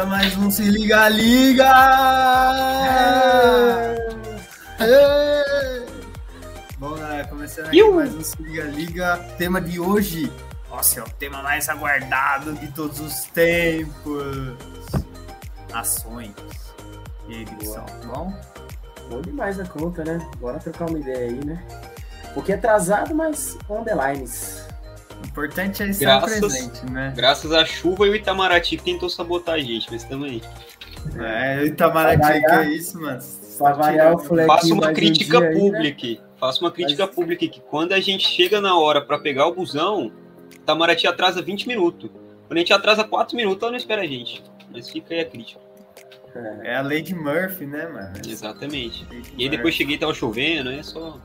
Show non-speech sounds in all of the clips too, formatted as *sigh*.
Começa mais um Se Liga Liga! É. Bom, galera, começando aqui Iu. mais um Se Liga Liga. Tema de hoje, nossa, é o tema mais aguardado de todos os tempos. Ações. E aí, Gibson, bom? Bom demais da conta, né? Bora trocar uma ideia aí, né? Um pouquinho atrasado, mas on the lines. O importante é estar Graças- presente, né? Graças à chuva e o Itamaraty que tentou sabotar a gente, mas também. É, o Itamaraty, que é isso, mano? Pra variar o flequinho Faça uma um crítica aí, né? pública. Faça uma crítica Mas- pública que quando a gente chega na hora pra pegar o busão, Itamaraty atrasa 20 minutos. Quando a gente atrasa 4 minutos, ela não espera a gente. Mas fica aí a crítica. É. É a Lady Murphy, né, mano? Exatamente. Lady E aí depois Murphy. cheguei e tava chovendo, é só.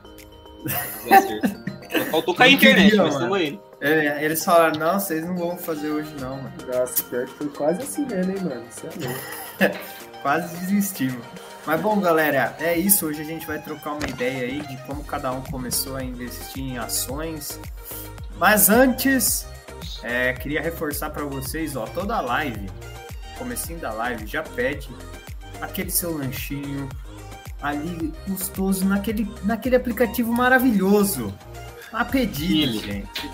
*laughs* Faltou cair a Não internet, queria, mas aí. É, eles falaram, não, vocês não vão fazer hoje não, mano. Nossa, pior que foi quase assim mesmo, hein, mano? Isso é louco. *laughs* Quase desistimos. Mas bom, galera, é isso. Hoje a gente vai trocar uma ideia aí de como cada um começou a investir em ações. Mas antes, é, queria reforçar para vocês, ó, toda a live, comecinho da live, já pede aquele seu lanchinho ali gostoso naquele, naquele aplicativo maravilhoso. A pedidos, Aquele. gente.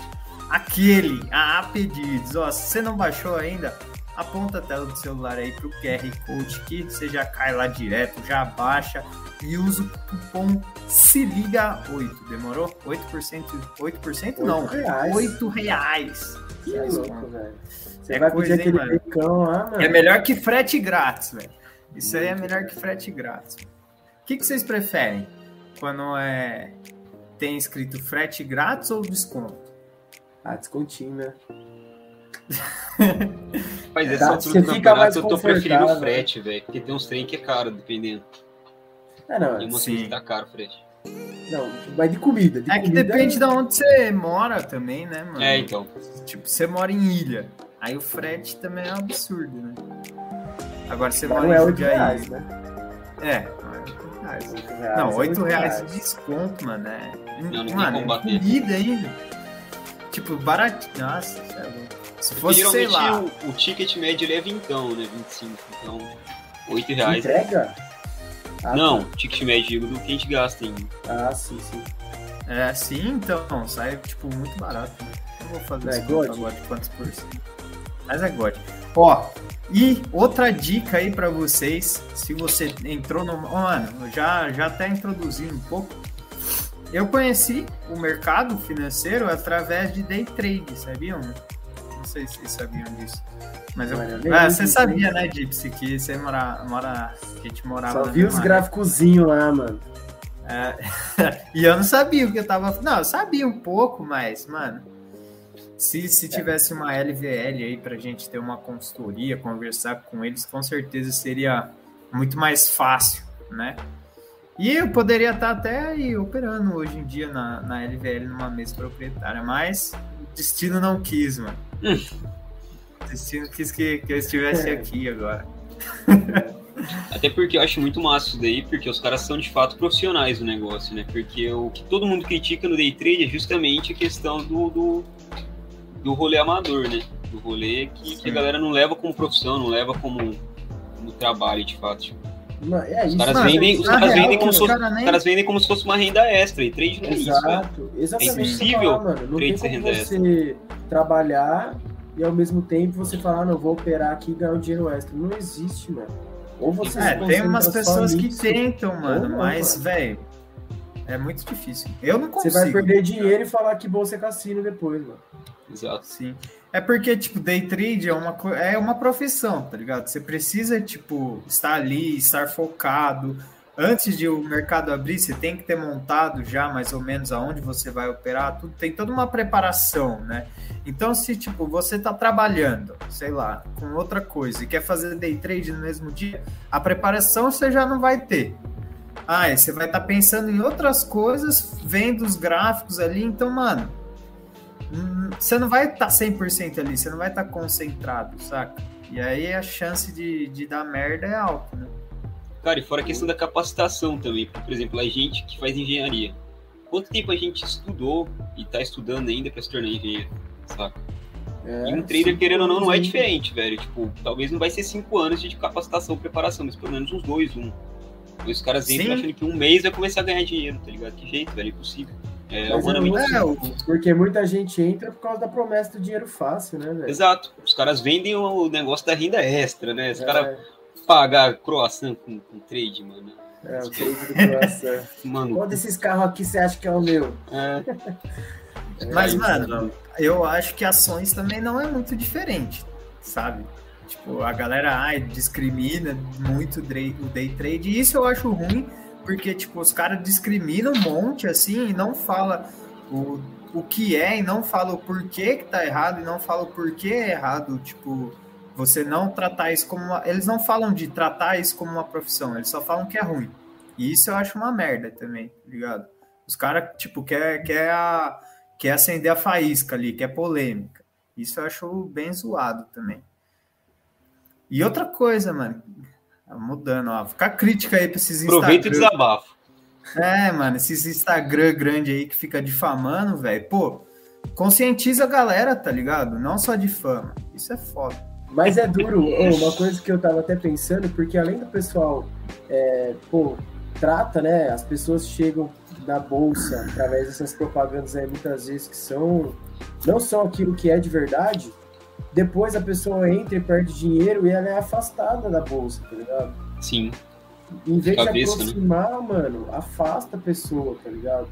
Aquele, a A pedidos. Ó, se você não baixou ainda, aponta a tela do celular aí pro QR Code que você já cai lá direto, já baixa e usa o cupom se liga 8. Demorou? 8%? 8% não. Oito reais. 8 reais. Isso é louco, velho. Você É vai coisa, pedir hein, aquele mano? bacon lá, mano. É melhor que frete grátis, velho. Isso aí é melhor que frete grátis. O que, que vocês preferem? Quando é tem escrito frete grátis ou desconto? Ah, descontinho, né? *laughs* Mas Tá, essa altura você do campeonato eu tô preferindo o confortável. frete, velho. Porque tem uns trem que é caro, dependendo. É, não, Tem uma Sim. que tá caro o frete. não, vai de comida. De É que comida, depende de onde você mora também, né, mano? É, então. Tipo, você mora em ilha. Aí o frete também é um absurdo, né? Agora você Mas mora em é 8 Jundiaí. reais, né? É, não é 8 reais. Oito reais Não, é 8 oito reais de desconto, mano. É... não tem mano, como é bater. comida ainda. Tipo, baratinho. Nossa, é louco. Se Porque fosse, sei lá. O, o ticket médio ele é 20, né? 25. Então, 8 reais. Entrega? Ah, Não, o ticket médio digo, do que a gente gasta em. tá. Ah, sim, sim. É, sim, então, sai, tipo, muito barato, né? Eu vou fazer É esse God? agora de quantos por cento. Mas é God. Ó, e outra dica aí pra vocês, se você entrou no... Ó, mano, já, já até introduzi um pouco. Eu conheci o mercado financeiro através de day trade, sabiam? Não sei se vocês sabiam disso. Mas eu... Ah, você sabia, né, Gypsy, que você mora... mora que a gente morava Só vi os gráficozinhos lá, mano. é, *laughs* e eu não sabia o que eu tava. Não, eu sabia um pouco, mas, mano. Se, se tivesse uma LVL aí pra gente ter uma consultoria, conversar com eles, com certeza seria muito mais fácil, né? E eu poderia estar até aí operando hoje em dia na, na LVL numa mesa proprietária, mas o destino não quis, mano. Hum. O destino quis que, que eu estivesse É. aqui agora. Até porque eu acho muito massa isso daí, porque os caras são de fato profissionais do negócio, né? Porque o que todo mundo critica no day trade é justamente a questão do, do, do rolê amador, né? Do rolê que, que a galera não leva como profissão, não leva como, como trabalho de fato. Tipo, é isso. Os caras Mano, vendem, os caras real, vendem como os se fosse, cara nem- caras vendem como se fosse uma renda extra, e trade não é isso, velho. Exato, exatamente. É impossível falar, mano. Não tem trade como renda você trabalhar e ao mesmo tempo você falar, não, vou operar aqui e ganhar um dinheiro extra. Não existe, mano. Ou você É, se tem umas pessoas que tentam, mano, não, mas, velho, é muito difícil. Eu não Você consigo. vai perder dinheiro e falar que bolsa é cassino depois, mano. Exato. Sim. É porque, tipo, day trade é uma, é uma profissão, tá ligado? Você precisa, tipo, estar ali, estar focado. Antes de o mercado abrir, você tem que ter montado já mais ou menos aonde você vai operar, tudo tem toda uma preparação, né? Então, se tipo você tá trabalhando, sei lá, com outra coisa e quer fazer day trade no mesmo dia, a preparação você já não vai ter. Ah, você vai estar pensando em outras coisas, vendo os gráficos ali, então, mano, você não vai estar 100% ali, você não vai estar concentrado, saca? E aí a chance de, de dar merda é alta, né? Cara, e fora a questão da capacitação também, porque, por exemplo, a gente que faz engenharia, quanto tempo a gente estudou e tá estudando ainda para se tornar engenheiro, saca? É, e um trader, querendo ou não, não é diferente, velho. Tipo, talvez não vai ser cinco anos de capacitação, preparação, mas pelo menos uns dois, um. Os caras entram achando que um mês vai começar a ganhar dinheiro, tá ligado? Que jeito, velho, é impossível. É, humanamente é, porque muita gente entra por causa da promessa do dinheiro fácil, né, velho? Exato. Os caras vendem o negócio da renda extra, né? Os é. caras pagam croissant com, com trade, mano. É, o trade do croissant. *laughs* mano. Qual desses carros aqui você acha que é o meu? É. Mas, mano, eu acho que ações também não é muito diferente, sabe? Tipo, a galera ai, discrimina muito o day trade, e isso eu acho ruim, porque, tipo, os caras discriminam um monte, assim, e não fala o, o que é, e não fala o porquê que tá errado, e não fala o porquê é errado, tipo, você não tratar isso como uma... Eles não falam de tratar isso como uma profissão, eles só falam que é ruim. E isso eu acho uma merda também, tá ligado? Os caras, tipo, quer, quer, a, quer acender a faísca ali, quer polêmica. Isso eu acho bem zoado também. E outra coisa, mano, mudando, ó. Fica crítica aí pra esses Instagram. Aproveita e desabafo. É, mano, esses Instagram grande aí que fica difamando, velho. Pô, conscientiza a galera, tá ligado? Não só de fama. Isso é foda. Mas é duro. oh, uma coisa que eu tava até pensando, porque além do pessoal, é, pô, trata, né? As pessoas chegam na bolsa através dessas propagandas aí muitas vezes que são não são aquilo que é de verdade depois a pessoa entra e perde dinheiro e ela é afastada da bolsa, tá ligado? Sim. Em vez de, cabeça, de né? aproximar, né? mano, afasta a pessoa, tá ligado?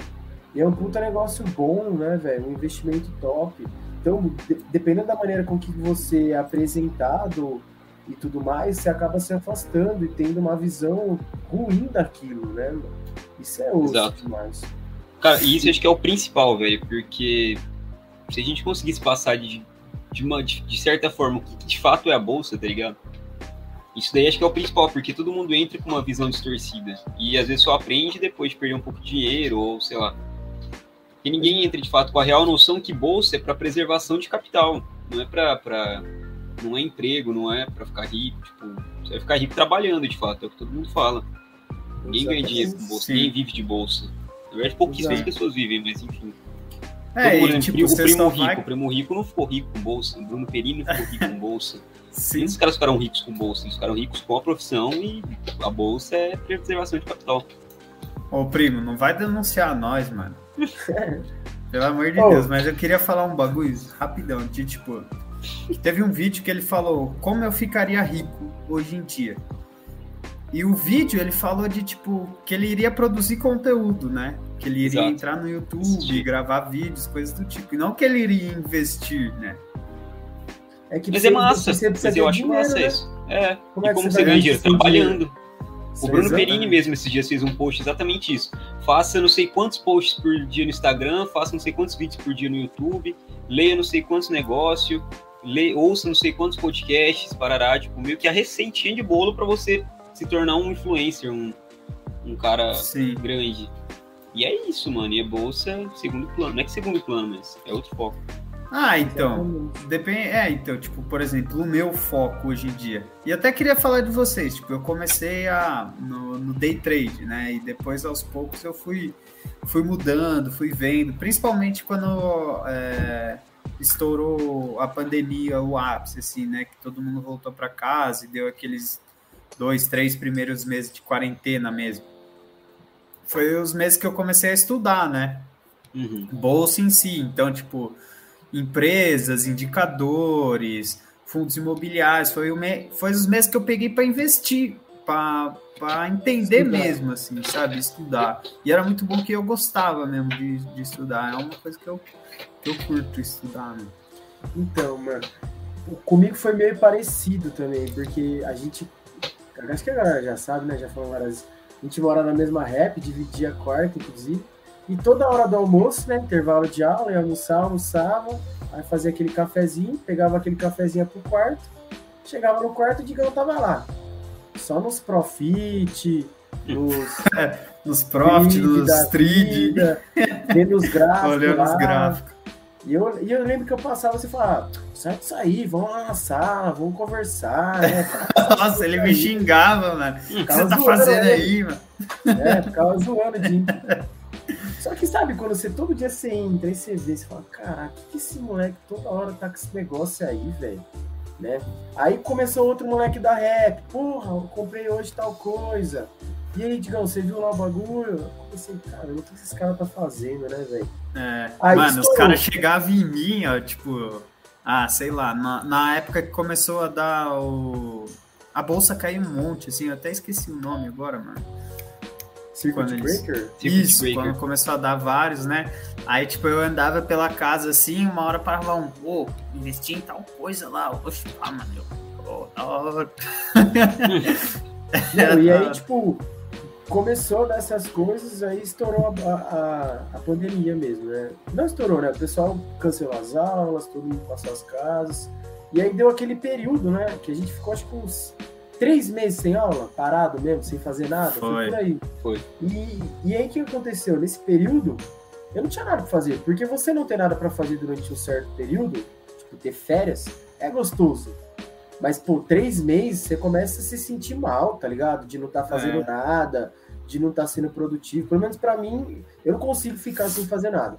E é um puta negócio bom, né, velho? Um investimento top. Então, de, dependendo da maneira com que você é apresentado e tudo mais, você acaba se afastando e tendo uma visão ruim daquilo, né? Isso é osso Exato. demais. Cara, isso acho que é o principal, velho, porque se a gente conseguisse passar de de, uma, de, de, certa forma, o que de fato é a bolsa, tá ligado? Isso daí acho que é o principal, porque todo mundo entra com uma visão distorcida. E às vezes só aprende depois de perder um pouco de dinheiro, ou sei lá. E ninguém entra de fato com a real noção que bolsa é para preservação de capital, não é para pra não é emprego, não é para ficar rico, tipo, você vai ficar rico trabalhando de fato, é o que todo mundo fala. Ninguém ganha dinheiro com bolsa, ninguém vive de bolsa. Na verdade, pouquíssimas Exato. pessoas vivem, mas enfim. É, e, tipo, o primo rico, vai... o primo rico não ficou rico com bolsa, o Bruno Perini não ficou rico com bolsa. *laughs* Sim. Esses caras ficaram ricos com bolsa, eles ficaram ricos com a profissão e a bolsa é preservação de capital. Ô, primo, não vai denunciar nós, mano. *laughs* Pelo amor de oh. Deus, mas eu queria falar um bagulho rapidão, de tipo, teve um vídeo que ele falou como eu ficaria rico hoje em dia. E o vídeo ele falou de tipo que ele iria produzir conteúdo, né? Que ele iria Exato. entrar no YouTube, gravar vídeos, coisas do tipo. E não que ele iria investir, né? É que mas é massa, mas eu acho dinheiro, massa né? isso. É. Como e é como você ganha dinheiro? Trabalhando. O Bruno exatamente. Perini mesmo esses dias fez um post exatamente isso. Faça não sei quantos posts por dia no Instagram, faça não sei quantos vídeos por dia no YouTube, leia não sei quantos negócios, leia, ouça não sei quantos podcasts, parará, tipo, meio que a receitinha de bolo para você se tornar um influencer, um, um cara Sim. grande. E é isso, mano. E a bolsa, segundo plano. Não é que segundo plano, mas é outro foco. Ah, então. Depende. É, então, tipo, por exemplo, o meu foco hoje em dia. E até queria falar de vocês, tipo, eu comecei a no, no day trade, né? E depois aos poucos eu fui, fui mudando, fui vendo, principalmente quando é, estourou a pandemia, o ápice, assim, né? Que todo mundo voltou para casa e deu aqueles dois, três primeiros meses de quarentena mesmo foi os meses que eu comecei a estudar, né? Uhum. Bolsa em si. Então, tipo, empresas, indicadores, fundos imobiliários. Foi, o me... foi os meses que eu peguei para investir, para entender estudar. mesmo, assim, sabe? Estudar. E era muito bom que eu gostava mesmo de, de estudar. É uma coisa que eu, que eu curto estudar, né? Então, mano, comigo foi meio parecido também, porque a gente. Acho que a galera já sabe, né? Já falou várias vezes a gente mora na mesma rap, dividia quarto, inclusive. E toda hora do almoço, né? Intervalo de aula, ia almoçar, almoçava, aí fazia aquele cafezinho, pegava aquele cafezinho pro quarto, chegava no quarto e o Digão tava lá. Só nos profit, nos. *laughs* É, nos profit, nos trade. Vendo os *laughs* gráficos. Olhando os gráficos. E eu, e eu lembro que eu passava você assim, falava, sai disso aí, vamos lá na sala, vamos conversar, né? *laughs* Nossa, ele me xingava, mano. O que você tá fazendo aí, mano? É, ficava zoando de Só que sabe, quando você todo dia você entra e você vê, você fala, caraca, que, que esse moleque toda hora tá com esse negócio aí, velho? Né? Aí começou outro moleque da rap, porra, eu comprei hoje tal coisa. E aí, Digão, você viu lá o bagulho? Eu pensei, cara, o que esses caras tá fazendo, né, velho? É, Aí mano, os caras chegavam em mim, ó, tipo, ah, sei lá, na, na época que começou a dar o. A bolsa caiu um monte, assim, eu até esqueci o nome agora, mano. Circuit Quando eles- Breaker? Circuit Isso, Breaker. quando começou a dar vários, né? Aí, tipo, eu andava pela casa assim, uma hora parava um, ô, investi em tal coisa lá, oxe, ah, mano, eu, pô, da hora. Não, e aí, *laughs* tipo, começou dessas coisas, aí estourou a, a, a pandemia mesmo, né? Não estourou, né? O pessoal cancelou as aulas, todo mundo passou as casas. E aí deu aquele período, né? Que a gente ficou, acho que uns três meses sem aula, parado mesmo, sem fazer nada. Foi. por aí. Foi. E, e aí o que aconteceu? Nesse período, eu não tinha nada pra fazer. Porque você não ter nada pra fazer durante um certo período, tipo, ter férias, é gostoso. Mas, pô, três meses você começa a se sentir mal, tá ligado? De não estar fazendo É. nada, de não estar sendo produtivo. Pelo menos pra mim, eu não consigo ficar sem fazer nada.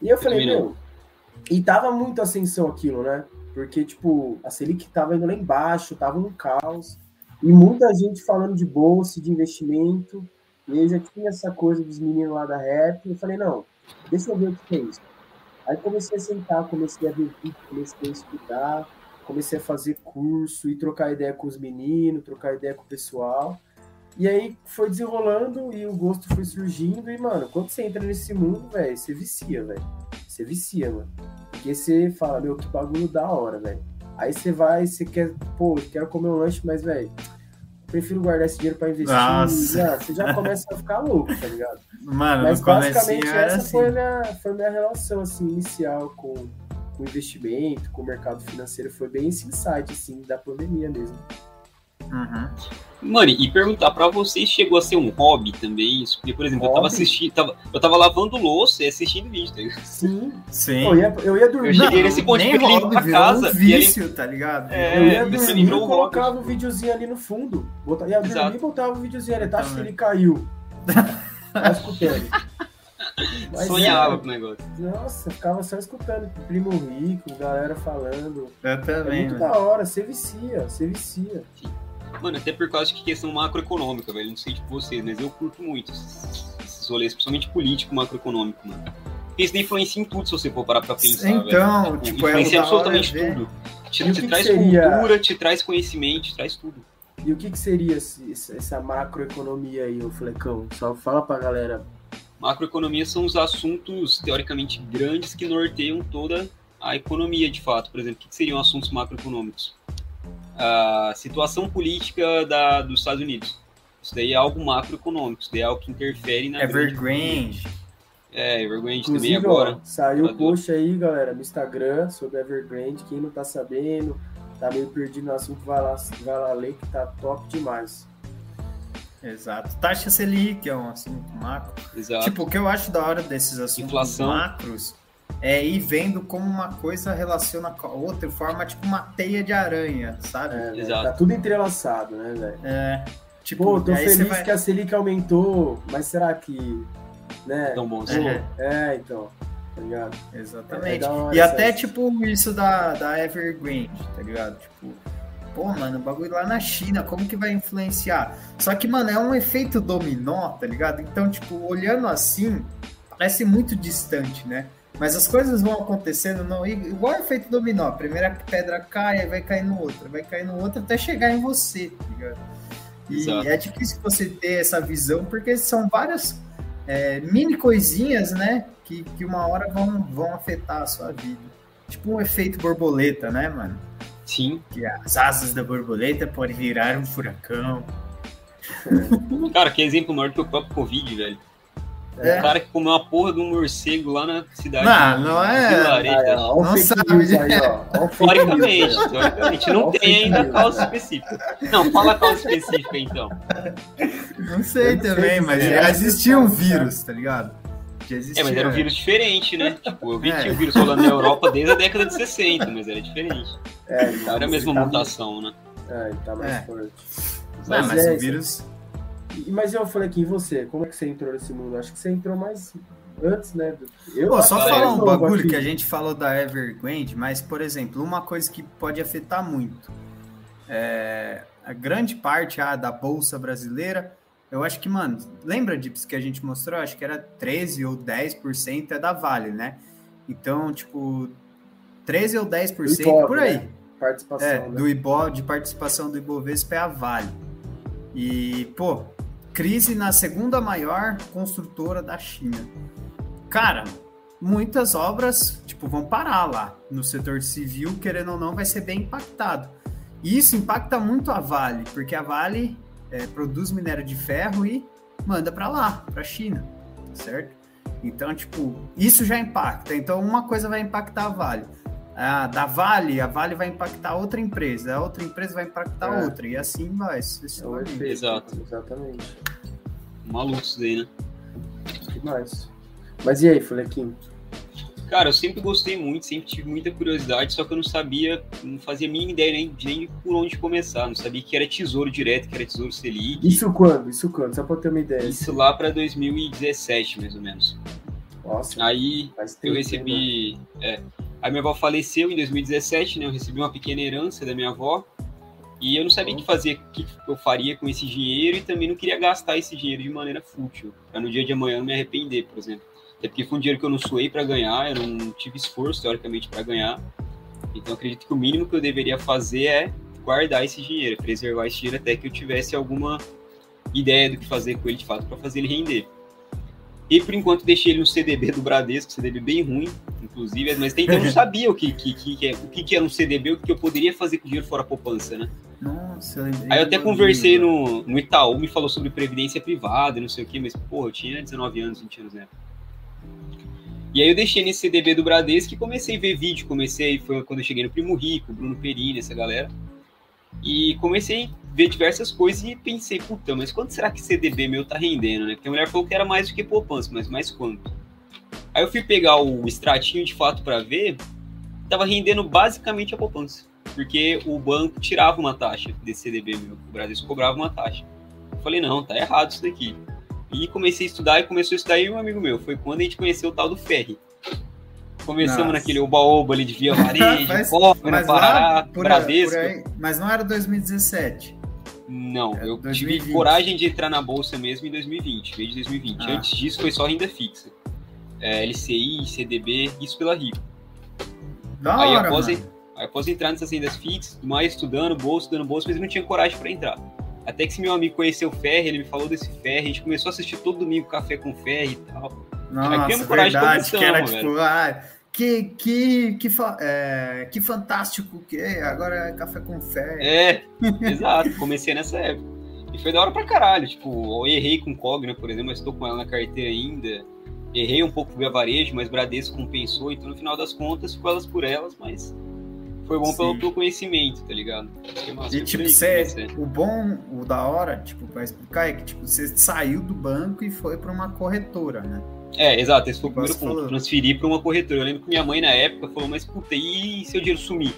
E eu falei, meu. E tava muito ascensão aquilo, né? Porque, tipo, a Selic tava indo lá embaixo, tava um caos. E muita gente falando de bolsa, de investimento. E aí já tinha essa coisa dos meninos lá da rap. E eu falei, não, deixa eu ver o que é isso. Aí comecei a sentar, comecei a ver vídeo, comecei a estudar, comecei a fazer curso e trocar ideia com os meninos, trocar ideia com o pessoal. E aí foi desenrolando e o gosto foi surgindo. E, mano, quando você entra nesse mundo, velho, você vicia, velho. Você vicia, mano. Porque você fala, meu, que bagulho da hora, velho. Aí você vai, você quer, pô, quero comer um lanche, mas, velho, prefiro guardar esse dinheiro pra investir. Nossa. Já, você já começa a ficar louco, tá ligado? Mano, Mas basicamente essa assim. foi, a minha, foi a minha relação assim, inicial com, com o investimento, com o mercado financeiro. Foi bem esse insight assim, da pandemia mesmo. Uhum. Mano, e perguntar pra vocês, chegou a ser um hobby também isso? Porque, por exemplo, eu tava Hobby? assistindo, tava, eu tava lavando louça e assistindo vídeo, tá ligado? Sim. Sim. Eu ia, eu ia dormir. Eu cheguei nesse ponto, hobby, pra virou casa, um e ele- vício, tá ligado? É, Eu ia você dormir e o colocava o videozinho ali no fundo. Bota, ia dormir Exato. e botava o videozinho ali. Tá, acho que ele caiu. *laughs* Tá escutando. Mas Sonhava é, com o negócio. Nossa, eu ficava só escutando primo rico, galera falando. Eu É também, muito mano. da hora, você vicia, você vicia. Mano, até por causa de questão macroeconômica, velho. Não sei de vocês, mas eu curto muito esses, esses rolês, principalmente político macroeconômico, mano. Porque isso influencia em tudo se você for parar pra pensar. Então, velho. tipo, é influencia hora absolutamente tudo. Te, te traz seria- cultura, te traz conhecimento, te traz tudo. E o que, que seria essa macroeconomia aí, o Flecão? Só fala pra galera. Macroeconomia são os assuntos teoricamente grandes que norteiam toda a economia, de fato. Por exemplo, o que que seriam assuntos macroeconômicos? A situação política da, dos Estados Unidos. Isso daí é algo macroeconômico, isso daí é algo que interfere na grande Evergrande. É, Evergrande também Inclusive, agora. ó, saiu o post aí, galera, no Instagram sobre Evergrande. Quem não tá sabendo, tá meio perdido no assunto, vai lá, vai lá ler que tá top demais. Exato. Taxa Selic é um assunto macro. Exato. Tipo, o que eu acho da hora desses assuntos Inflação. macros é ir vendo como uma coisa relaciona com a outra, forma tipo uma teia de aranha, sabe? É, Exato. tá tudo entrelaçado, né, velho? É. Tipo, Pô, tô feliz vai- que a Selic aumentou, mas será que. Né? Tão bom. É. assim. É, então. Tá ligado? É Exatamente. hora e essa- até, tipo, isso da, da Evergrande, tá ligado? Tipo, pô, mano, o bagulho lá na China, como que vai influenciar? Só que, mano, é um efeito dominó, tá ligado? Então, tipo, olhando assim, parece muito distante, né? Mas as coisas vão acontecendo não, igual efeito dominó. A primeira pedra cai, vai cair no outro, vai cair no outro até chegar em você, tá ligado? E Exato. é difícil você ter essa visão, porque são várias é, mini coisinhas, né? Que, que uma hora vão, vão afetar a sua vida. Tipo um efeito borboleta, né, mano? Sim. Que as asas da borboleta podem virar um furacão. *laughs* Cara, que exemplo maior do que o próprio Covid, velho. É. O cara que comeu uma porra de um morcego lá na cidade. Não, de não é- Vilarejo, ó, Não sabe, aí, ó. Teoricamente, teoricamente. Não tem ainda causa específica. Não, fala a causa específica então. Não sei não também, mas dizer. já existia um vírus, tá ligado? Já existia. É, mas era um vírus diferente, né? Tipo, eu vi que É. tinha o vírus rolando na Europa desde a década de 60, mas era diferente. É, Não era a mesma tá mutação, né? É, ele tá mais É. forte. Não, Mas mas é, o vírus. Mas eu falei aqui, e você? Como é que você entrou nesse mundo? Acho que você entrou mais antes, né? Eu Pô, só falar um bagulho aqui. que a gente falou da Evergrande, mas, por exemplo, uma coisa que pode afetar muito. É, a grande parte ah, da Bolsa Brasileira, eu acho que, mano, lembra, Dips, que a gente mostrou? Acho que era 13 ou 10% é da Vale, né? Então, tipo, 13 ou 10% Ibob, por aí. Né? Participação, é, né? do Ibo, de participação do Ibovespa é a Vale. E, pô, crise na segunda maior construtora da China. Cara, muitas obras, tipo, vão parar lá no setor civil, querendo ou não, vai ser bem impactado. E isso impacta muito a Vale, porque a Vale é, produz minério de ferro e manda para lá, para a China, certo? Então, tipo, isso já impacta. Então, uma coisa vai impactar a Vale. A da Vale, a Vale vai impactar outra empresa, a outra empresa vai impactar é. outra, e assim vai. É Exato. Exatamente. Maluco isso daí, né? Demais. Mas e aí, Flequinho? Cara, eu sempre gostei muito, sempre tive muita curiosidade, só que eu não sabia, não fazia a mínima ideia nem, nem por onde começar. Não sabia que era tesouro direto, que era tesouro Selic. Isso quando? Isso quando? Só pra ter uma ideia. Isso lá para 2017, mais ou menos. Nossa. Aí eu recebi. Né? É, a minha avó faleceu em 2017, né? Eu recebi uma pequena herança da minha avó. E eu não sabia o que fazer, o que eu faria com esse dinheiro e também não queria gastar esse dinheiro de maneira fútil, para no dia de amanhã não me arrepender, por exemplo. Até porque foi um dinheiro que eu não suei para ganhar, eu não tive esforço, teoricamente, para ganhar. Então, acredito que o mínimo que eu deveria fazer é guardar esse dinheiro, preservar esse dinheiro até que eu tivesse alguma ideia do que fazer com ele de fato para fazer ele render. E por enquanto deixei ele no CDB do Bradesco, CDB bem ruim, inclusive, mas então eu não *laughs* sabia o que, que, que, que, o que, que era um CDB, o que eu poderia fazer com dinheiro fora poupança, né? Nossa, eu Aí eu até conversei no, no Itaú, me falou sobre previdência privada não sei o que, mas, porra, eu tinha 19 anos, 20 anos, né? E aí eu deixei nesse CDB do Bradesco e comecei a ver vídeo, comecei, foi quando eu cheguei no Primo Rico, Bruno Perini, essa galera. E comecei a ver diversas coisas e pensei, puta, mas quanto será que CDB meu tá rendendo, né? Porque a mulher falou que era mais do que poupança, mas mais quanto? Aí eu fui pegar o extratinho de fato para ver, tava rendendo basicamente a poupança. Porque o banco tirava uma taxa desse CDB meu, o Bradesco cobrava uma taxa. Eu falei, não, tá errado isso daqui. E comecei a estudar e começou a estudar e um amigo meu. Foi quando a gente conheceu o tal do Ferri. Começamos Nossa. naquele oba-oba ali de Via *laughs* Varejo, né, Pará, por, Bradesco. Por aí, mas não era 2017. Não, é eu 2020. tive coragem de entrar na bolsa mesmo em 2020, desde 2020. Ah. Antes disso foi só renda fixa. É, LCI, CDB, isso pela Rio. Da aí, hora, após, aí, após entrar nessas rendas fixas, mais estudando bolsa, estudando bolsa, mas eu não tinha coragem para entrar. Até que esse meu amigo conheceu o Ferre, ele me falou desse Ferre, a gente começou a assistir todo domingo Café com Ferre e tal. Nossa, verdade, que era tipo, ah, que, que, que, é, que fantástico que é, agora é Café com Ferre. É, exato, comecei nessa época. E foi da hora pra caralho, tipo, eu errei com Cogna, por exemplo, mas estou com ela na carteira ainda. Errei um pouco via varejo, mas Bradesco compensou, então no final das contas ficou elas por elas, mas foi bom pelo, pelo, conhecimento, tá ligado? e tipo, você, o bom, o da hora, tipo, pra explicar, é que tipo, você saiu do banco e foi para uma corretora, né? É, exato, esse foi o primeiro ponto. Falou. Transferir para uma corretora. Eu lembro que minha mãe na época falou, mas puta, e se o dinheiro sumir?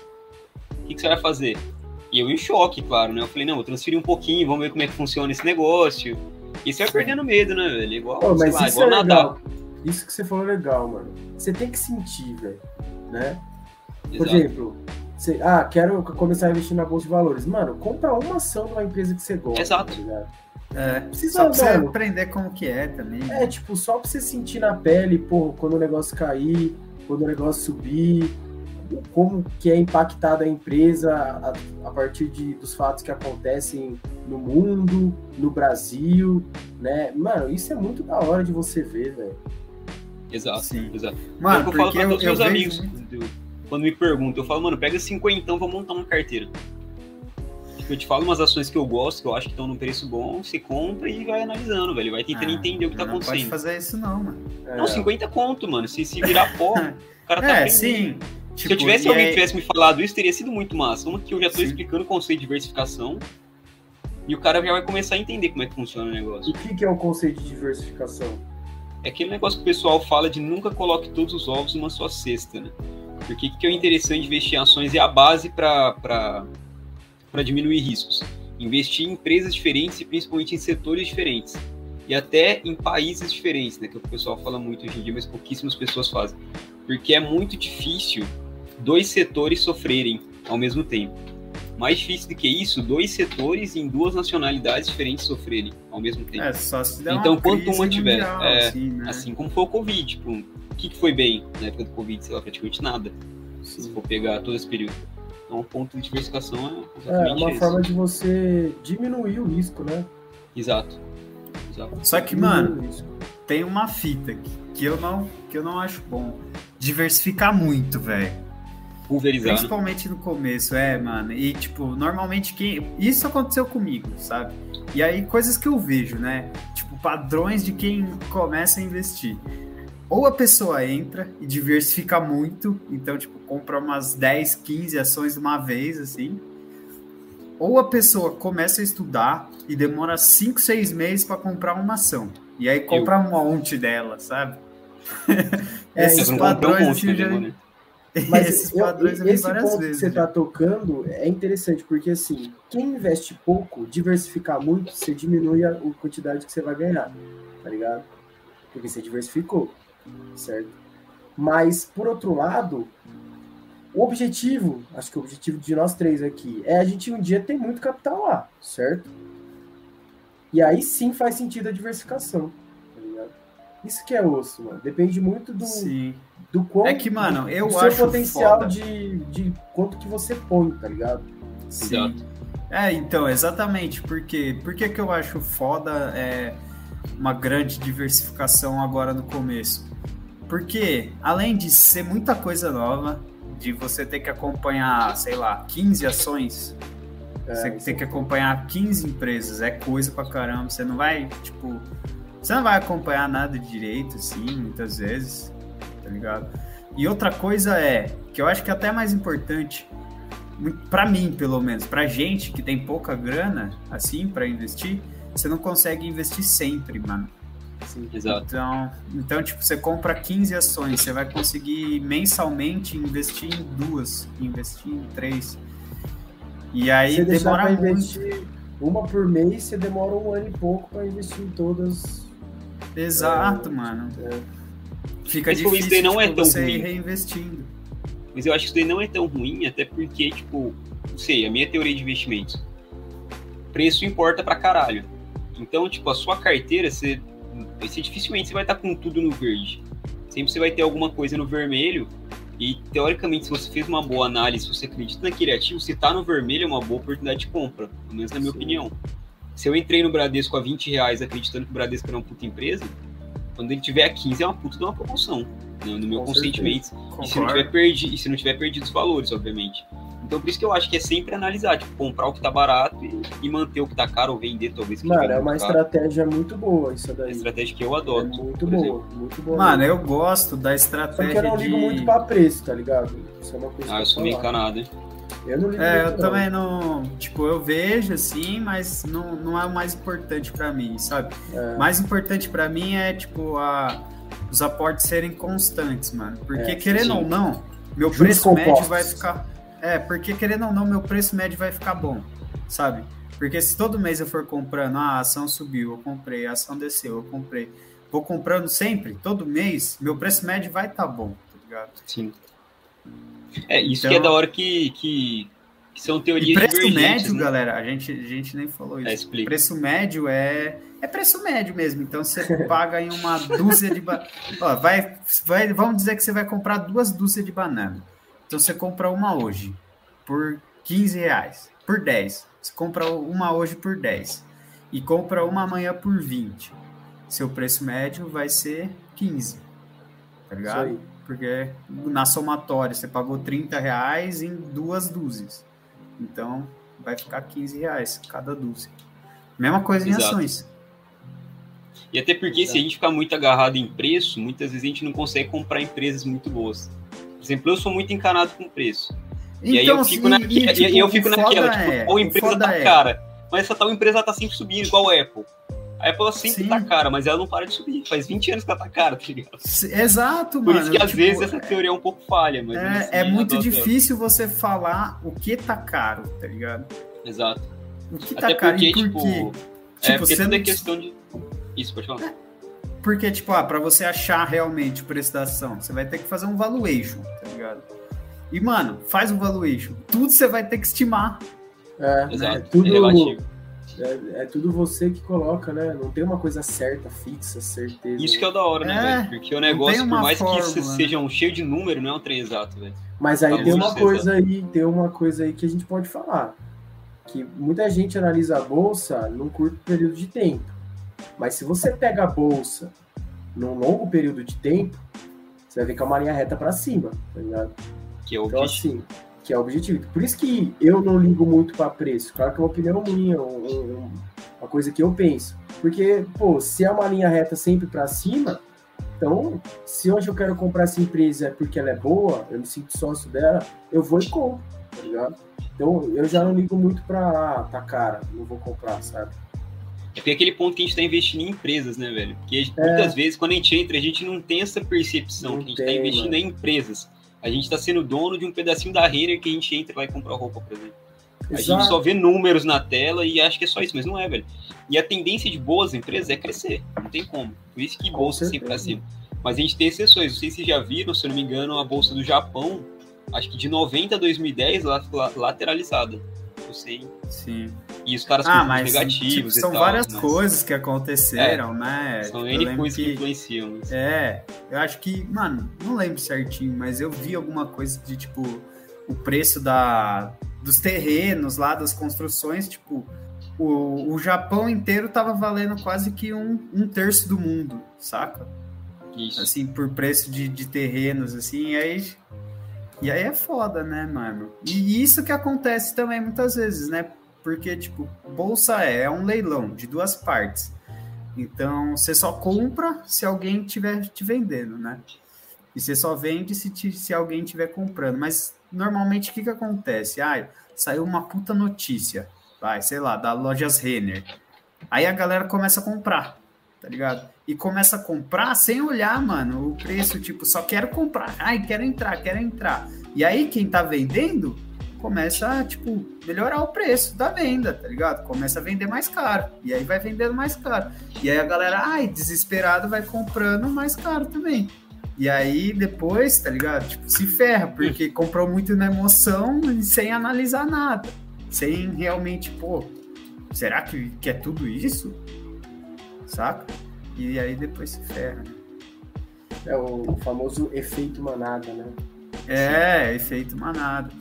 O que, que você vai fazer? E eu em choque, claro, né? Eu falei, não, vou transferir um pouquinho, vamos ver como é que funciona esse negócio. E você vai perdendo medo, né, velho? Igual, Pô, mas lá, isso igual é nadar. Legal. Isso que você falou é legal, mano. Você tem que sentir, velho, né? Por Exato. exemplo, você, ah, quero começar a investir na bolsa de valores. Mano, compra uma ação de uma empresa que você gosta. Exato. Tá é, precisa, só pra você aprender como que é também. É, tipo, só pra você sentir na pele, pô, quando o negócio cair, quando o negócio subir, como que é impactada a empresa a, a partir de, dos fatos que acontecem no mundo, no Brasil, né? Mano, isso é muito da hora de você ver, velho. Exato, Sim. exato. Mano, é eu falo pra todos os meus amigos. Muito quando me perguntam, eu falo, mano, pega 50 então, vou montar uma carteira. Tipo, eu te falo umas ações que eu gosto, que eu acho que estão num preço bom, você compra e vai analisando, velho. Vai tentando ah, entender o que tá acontecendo. Não pode fazer isso não, mano. É. Não, 50 conto, mano. Se, se virar pó, *laughs* o cara tá É, sim. Tipo, Se eu tivesse alguém que tivesse me falado isso, teria sido muito massa. Uma que eu já tô sim. explicando o conceito de diversificação. E o cara já vai começar a entender como é que funciona o negócio. E o que, que é o conceito de diversificação? É aquele negócio que o pessoal fala de nunca coloque todos os ovos numa só cesta, né? Porque o que é interessante investir em ações é a base para diminuir riscos. investir em empresas diferentes e principalmente em setores diferentes. E até em países diferentes, né? Que o pessoal fala muito hoje em dia, mas pouquíssimas pessoas fazem. Porque é muito difícil dois setores sofrerem ao mesmo tempo. Mais difícil do que isso, dois setores em duas nacionalidades diferentes sofrerem ao mesmo tempo. É, só se der então, uma quanto uma tiver, mundial, é, assim, né? Assim como foi o Covid, tipo, o que, que foi bem na época do Covid? Sei lá, praticamente nada. Se for pegar todo esse período. Então, o ponto de diversificação é É uma esse. forma de você diminuir o risco, né? Exato. Exato. Só que, mano, tem uma fita que, que eu não que eu não acho bom. Diversificar muito, velho. Pulverizar, né? Principalmente no começo, é, mano. E, tipo, normalmente quem. Isso aconteceu comigo, sabe? E aí, coisas que eu vejo, né? Tipo, padrões de quem começa a investir. Ou a pessoa entra e diversifica muito, então, tipo, compra umas 10, 15 ações de uma vez, assim. Ou a pessoa começa a estudar e demora 5, 6 meses para comprar uma ação. E aí compra um monte dela, sabe? *laughs* É, Esses compram um padrões, monte, assim, já- né? *laughs* Mas Esses padrões eu esse ponto vezes. que você está tocando é interessante, porque assim, quem investe pouco, diversificar muito, você diminui a, a quantidade que você vai ganhar, tá ligado? Porque você diversificou, certo? Mas, por outro lado, o objetivo, acho que o objetivo de nós três aqui, é a gente um dia ter muito capital lá, certo? E aí sim faz sentido a diversificação, tá ligado? Isso que é osso, mano. Depende muito do, Sim. Do quão, É que, mano, eu do acho seu potencial foda. de, de quanto que você põe, tá ligado? Sim. Exato. É, então, exatamente. Porque, por que que eu acho foda é, uma grande diversificação agora no começo? Porque, além de ser muita coisa nova, de você ter que acompanhar, sei lá, 15 ações, É, você isso ter que acompanhar 15 empresas, é coisa pra caramba. Você não vai, tipo, você não vai acompanhar nada direito, assim, muitas vezes, tá ligado? E outra coisa é, que eu acho que é até mais importante, para mim, pelo menos, pra gente que tem pouca grana, assim, para investir, você não consegue investir sempre, mano. sim. Exato. Então, então, tipo, você compra 15 ações, você vai conseguir mensalmente investir em duas, investir em três. E aí você demora pra muito. investir uma por mês, você demora um ano e pouco pra investir em todas. Exato, mano. É. Fica Mas, isso difícil daí não é tipo, tão você ruim. reinvestindo. Mas eu acho que isso daí não é tão ruim, até porque, tipo, não sei, a minha teoria de investimentos. Preço importa pra caralho. Então, tipo, a sua carteira, você, você dificilmente você vai estar com tudo no verde. Sempre você vai ter alguma coisa no vermelho. E, teoricamente, se você fez uma boa análise, se você acredita naquele ativo, se tá no vermelho é uma boa oportunidade de compra. Pelo menos na minha Sim. opinião. Se eu entrei no Bradesco a 20 reais acreditando que o Bradesco era uma puta empresa, quando ele tiver a 15 é uma puta de uma promoção. né, No meu Com consentimento. E se não tiver perdido, e se não tiver perdido os valores, obviamente. Então por isso que eu acho que é sempre analisar, tipo, comprar o que tá barato e, e manter o que tá caro ou vender talvez. que Mano, tiver é uma caro. estratégia muito boa isso É a daí. estratégia que eu É adoto. muito boa, exemplo. muito boa. Mano, eu gosto da Só que estratégia eu não ligo de... muito pra preço, tá ligado? Isso é uma coisa Ah, que eu sou meio encanado, hein? Eu não ligo É, muito, eu também não. Tipo, eu vejo assim, mas não, não é o mais importante pra mim, sabe? É. O mais importante pra mim é, tipo, a, os aportes serem constantes, mano. Porque, É, querendo sim. ou não, meu Juros preço médio compostos. vai ficar. É, porque querendo ou não, meu preço médio vai ficar bom, sabe? Porque se todo mês eu for comprando, ah, a ação subiu, eu comprei, a ação desceu, eu comprei. Vou comprando sempre, todo mês, meu preço médio vai estar bom, tá ligado? Sim. É, isso Então- que é da hora que, que, que são teorias E preço médio, né? galera, a gente, a gente nem falou isso. É, explica. Preço médio é é preço médio mesmo. Então você paga em uma dúzia de ba... *laughs* Ó, vai, vai, vamos dizer que você vai comprar duas dúzias de banana. Então você compra uma hoje por 15 reais, por 10. Você compra uma hoje por 10 e compra uma amanhã por 20. Seu preço médio vai ser 15. Tá ligado? Porque na somatória você pagou 30 reais em duas dúzias. Então vai ficar 15 reais cada dúzia. Mesma coisa em Exato. ações. E até porque se a gente ficar muito agarrado em preço, muitas vezes a gente não consegue comprar empresas muito boas. Por exemplo, eu sou muito encanado com preço. e aí eu fico, na, e, e eu fico Então, naquela, tipo, é- qual empresa tá é- cara. Mas essa tal empresa tá sempre subindo, igual a Apple. A Apple ela sempre Sim. tá cara, mas ela não para de subir. Faz 20 anos que ela tá cara, tá ligado? Exato, Por mano. isso que às tipo, vezes essa teoria é um pouco falha, mas é, assim, é muito difícil você falar o que tá caro, tá ligado? Exato. O que tá Até caro porque, e por quê? Tipo, tipo, é, porque tudo é questão de... Isso, pode falar. Porque, tipo, ah, pra você achar realmente o preço da ação, você vai ter que fazer um valuation, tá ligado? E, mano, faz um valuation. Tudo você vai ter que estimar. É, Exato. é tudo... É, é, tudo você que coloca, né? Não tem uma coisa certa, fixa, certeza. Isso que é o da hora, né, é, velho? Porque o negócio, por mais fórmula, que né? seja um cheio de número, não é um trem exato, velho. Mas aí tem uma coisa aí, tem uma coisa aí que a gente pode falar. Que muita gente analisa a bolsa num curto período de tempo. Mas se você pega a bolsa num longo período de tempo, você vai ver que é uma linha reta para cima, tá ligado? Que é o então, objetivo. assim, que é o objetivo. Por isso que eu não ligo muito para preço. Claro que é uma opinião minha, um, um, uma coisa que eu penso. Porque, pô, se é uma linha reta sempre para cima, então, se hoje eu quero comprar essa empresa porque ela é boa, eu me sinto sócio dela, eu vou e compro, tá ligado? Então, eu já não ligo muito para ah, tá cara, não vou comprar, sabe? É porque aquele ponto que a gente está investindo em empresas, né, velho? Porque é. muitas vezes, quando a gente entra, a gente não tem essa percepção não que a gente está investindo mano. em empresas. A gente está sendo dono de um pedacinho da Renner que a gente entra lá e compra roupa, por exemplo. Exato. A gente só vê números na tela e acha que é só isso, mas não é, velho. E a tendência de boas empresas é crescer, não tem como. Por isso que bolsa sempre para cima. Mas a gente tem exceções. Não sei se vocês já viram, se eu não me engano, a bolsa do Japão, acho que de 90 a 2010, ela ficou lateralizada. Eu sei. Sim. E os caras ah, mas, negativos tipo, são tal, várias mas... coisas que aconteceram, é, né? São tipo, N coisas que, que influenciam. É, eu acho que, mano, não lembro certinho, mas eu vi alguma coisa de tipo o preço da, dos terrenos lá, das construções, tipo, o, o Japão inteiro tava valendo quase que um, um terço do mundo, saca? Isso. Assim, por preço de, de terrenos, assim, e aí. E aí é foda, né, mano? E isso que acontece também muitas vezes, né? Porque, tipo, bolsa é, um leilão de duas partes. Então, você só compra se alguém tiver te vendendo, né? E você só vende se, te, se alguém estiver comprando. Mas, normalmente, o que que acontece? Ah, saiu uma puta notícia, vai, sei lá, da Lojas Renner. Aí a galera começa a comprar, tá ligado? e começa a comprar sem olhar, mano, o preço, tipo, só quero comprar, ai, quero entrar, quero entrar. E aí quem tá vendendo começa a, tipo, melhorar o preço da venda, tá ligado? Começa a vender mais caro. E aí vai vendendo mais caro. E aí a galera, ai, desesperado, vai comprando mais caro também. E aí depois, tá ligado? Tipo, se ferra, porque comprou muito na emoção e sem analisar nada. Sem realmente, pô, será que, que é tudo isso? Saca? E aí depois se ferra. É o famoso efeito manada, né? É, efeito manada.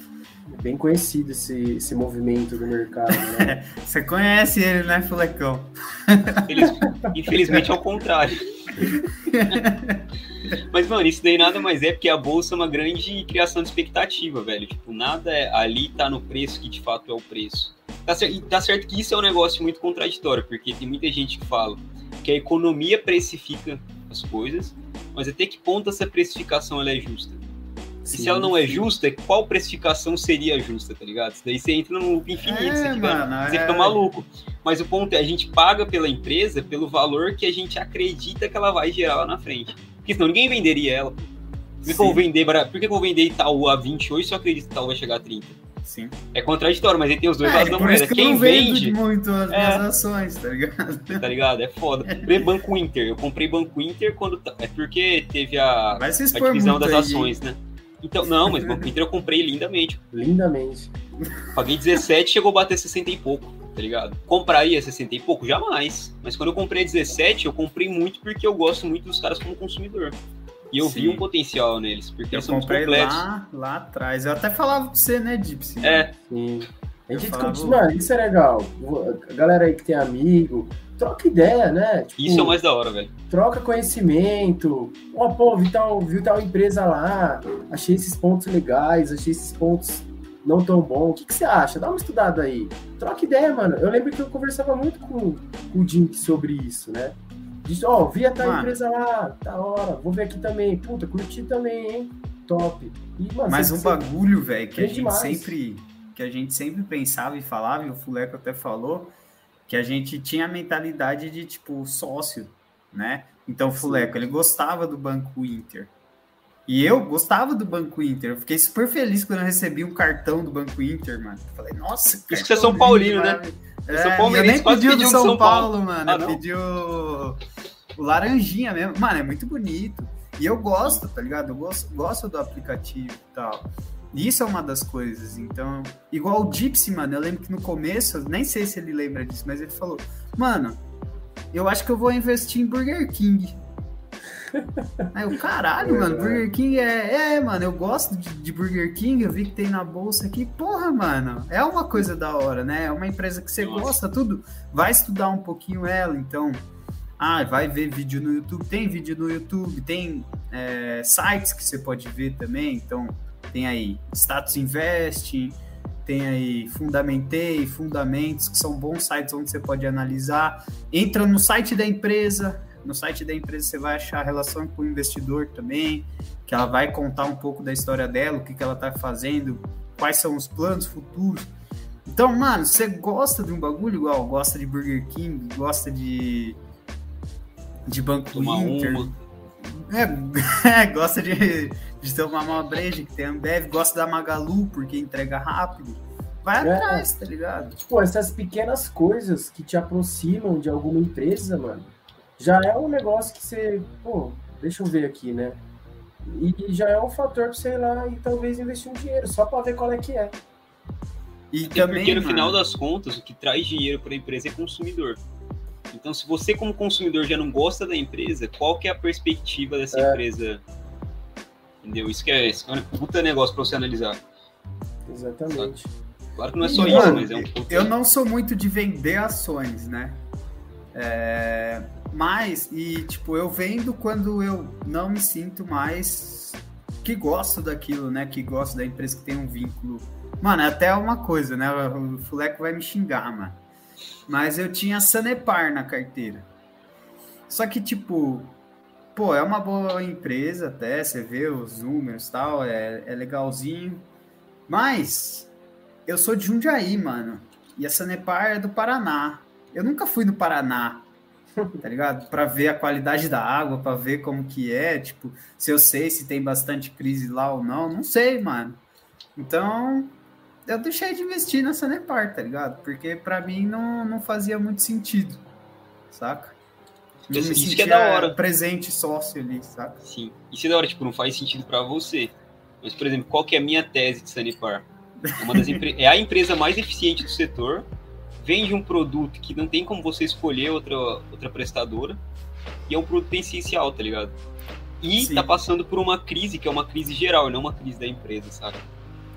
É bem conhecido esse, esse movimento do mercado, né? *laughs* Você conhece ele, né, Fulecão? Infelizmente é o contrário. *laughs* Mas, mano, isso daí nada mais é porque a bolsa é uma grande criação de expectativa, velho. Tipo, nada é, ali tá no preço que de fato é o preço. Tá certo, tá certo que isso é um negócio muito contraditório, porque tem muita gente que fala que a economia precifica as coisas, mas até que ponto essa precificação ela é justa? Sim, se ela não é justa, qual precificação seria justa, tá ligado? daí você entra loop infinito, é, você, fica, mano, você é... fica maluco. Mas o ponto é, a gente paga pela empresa pelo valor que a gente acredita que ela vai gerar lá na frente. Porque senão ninguém venderia ela. Por que, que eu vou vender, por que, eu vou vender Itaú a 28 se eu acredito que Itaú vai chegar a 30? Sim. É contraditório, mas ele tem os dois é, lados da moeda. Que Quem vende muito as é, minhas ações, tá ligado? Tá ligado? É foda. *laughs* Comprei Banco Inter. Eu comprei Banco Inter quando. É porque teve a, a divisão das aí, ações, né? Então, não, mas Banco Inter eu comprei lindamente. Lindamente. Paguei 17 chegou a bater 60 e pouco, tá ligado? Compraria 60 e pouco? Jamais. Mas quando eu comprei 17, eu comprei muito porque eu gosto muito dos caras como consumidor. E eu Sim. vi um potencial neles, porque eu eles são comprei lá, lá atrás. Eu até falava pra você, né, Dipsy? É. Sim. A gente discute, mano, isso é legal. A galera aí que tem amigo, troca ideia, né? Tipo, isso é o mais da hora, velho. Troca conhecimento. Ó, oh, pô, vi tal, viu tal empresa lá, achei esses pontos legais, achei esses pontos não tão bons. O que, que você acha? Dá uma estudada aí. Troca ideia, mano. Eu lembro que eu conversava muito com, com o Jim sobre isso, né? Diz, ó, oh, vi a tal empresa lá, da hora, vou ver aqui também. Puta, curti também, hein? Top. E, mano, Mas um bagulho, velho, que a gente demais. sempre que a gente sempre pensava e falava, e o Fuleco até falou, que a gente tinha a mentalidade de, tipo, sócio, né? Então, Fuleco, ele gostava do Banco Inter. E eu gostava do Banco Inter. Eu fiquei super feliz quando eu recebi o cartão do Banco Inter, mano. falei, nossa, Isso que você é São Paulino, né? Eu, é, eu nem pedi o do São, São Paulo, Paulo, mano. Ah, eu pedi o, o laranjinha mesmo. Mano, é muito bonito. E eu gosto, tá ligado? Eu gosto, gosto do aplicativo e tal. Isso é uma das coisas. Então, igual o Gypsy, mano, eu lembro que no começo, nem sei se ele lembra disso, mas ele falou: Mano, eu acho que eu vou investir em Burger King. Aí o caralho, é, mano, Burger King é. É, mano, eu gosto de, de, Burger King, eu vi que tem na bolsa aqui. Porra, mano, é uma coisa da hora, né? É uma empresa que você Nossa. gosta, tudo. Vai estudar um pouquinho ela, então. Ah, vai ver vídeo no YouTube. Tem vídeo no YouTube, tem é, sites que você pode ver também. Então, tem aí Status Invest, tem aí Fundamentei, Fundamentos, que são bons sites onde você pode analisar. Entra no site da empresa, no site da empresa você vai achar a relação com o investidor também, que ela vai contar um pouco da história dela, o que, que ela está fazendo, quais são os planos futuros. Então, mano, você gosta de um bagulho igual, gosta de Burger King, gosta de de Banco Tomar Inter. Uma. É, *laughs* gosta de, de tomar uma breja, que tem Ambev, gosta da Magalu porque entrega rápido. Vai é, atrás, tá ligado? Tipo, essas pequenas coisas que te aproximam de alguma empresa, mano, já é um negócio que você, pô, deixa eu ver aqui, né? E já é um fator pra você ir lá e talvez investir um dinheiro, só pra ver qual é que é. E também, porque no mano... final das contas, o que traz dinheiro para a empresa é consumidor. Então, se você como consumidor já não gosta da empresa, qual que é a perspectiva dessa é. empresa? Entendeu? Isso que é, isso é um puta negócio para você analisar. Exatamente. Sabe? Claro que não é só isso, mas é um pouco... Eu não sou muito de vender ações, né? É... Mas, e tipo, eu vendo quando eu não me sinto mais que gosto daquilo, né? Que gosto da empresa que tem um vínculo. Mano, é até uma coisa, né? O Fuleco vai me xingar, mano. Mas eu tinha Sanepar na carteira. Só que, tipo, pô, é uma boa empresa até, você vê os números e tal, é, é legalzinho. Mas eu sou de Jundiaí, mano. E a Sanepar é do Paraná. Eu nunca fui no Paraná, *laughs* tá ligado? Para ver a qualidade da água, para ver como que é, tipo, se eu sei se tem bastante crise lá ou não, não sei, mano. Então, eu deixei de investir na Sanepar, tá ligado? Porque para mim não, não fazia muito sentido, saca? Não isso, isso que é da hora. presente sócio ali, saca? Sim. Isso é da hora, tipo, não faz sentido para você. Mas, por exemplo, qual que é a minha tese de Sanepar? É, das *laughs* é a empresa mais eficiente do setor, vende um produto que não tem como você escolher outra, outra prestadora, e é um produto essencial, tá ligado? E Sim. tá passando por uma crise, que é uma crise geral, não uma crise da empresa, sabe?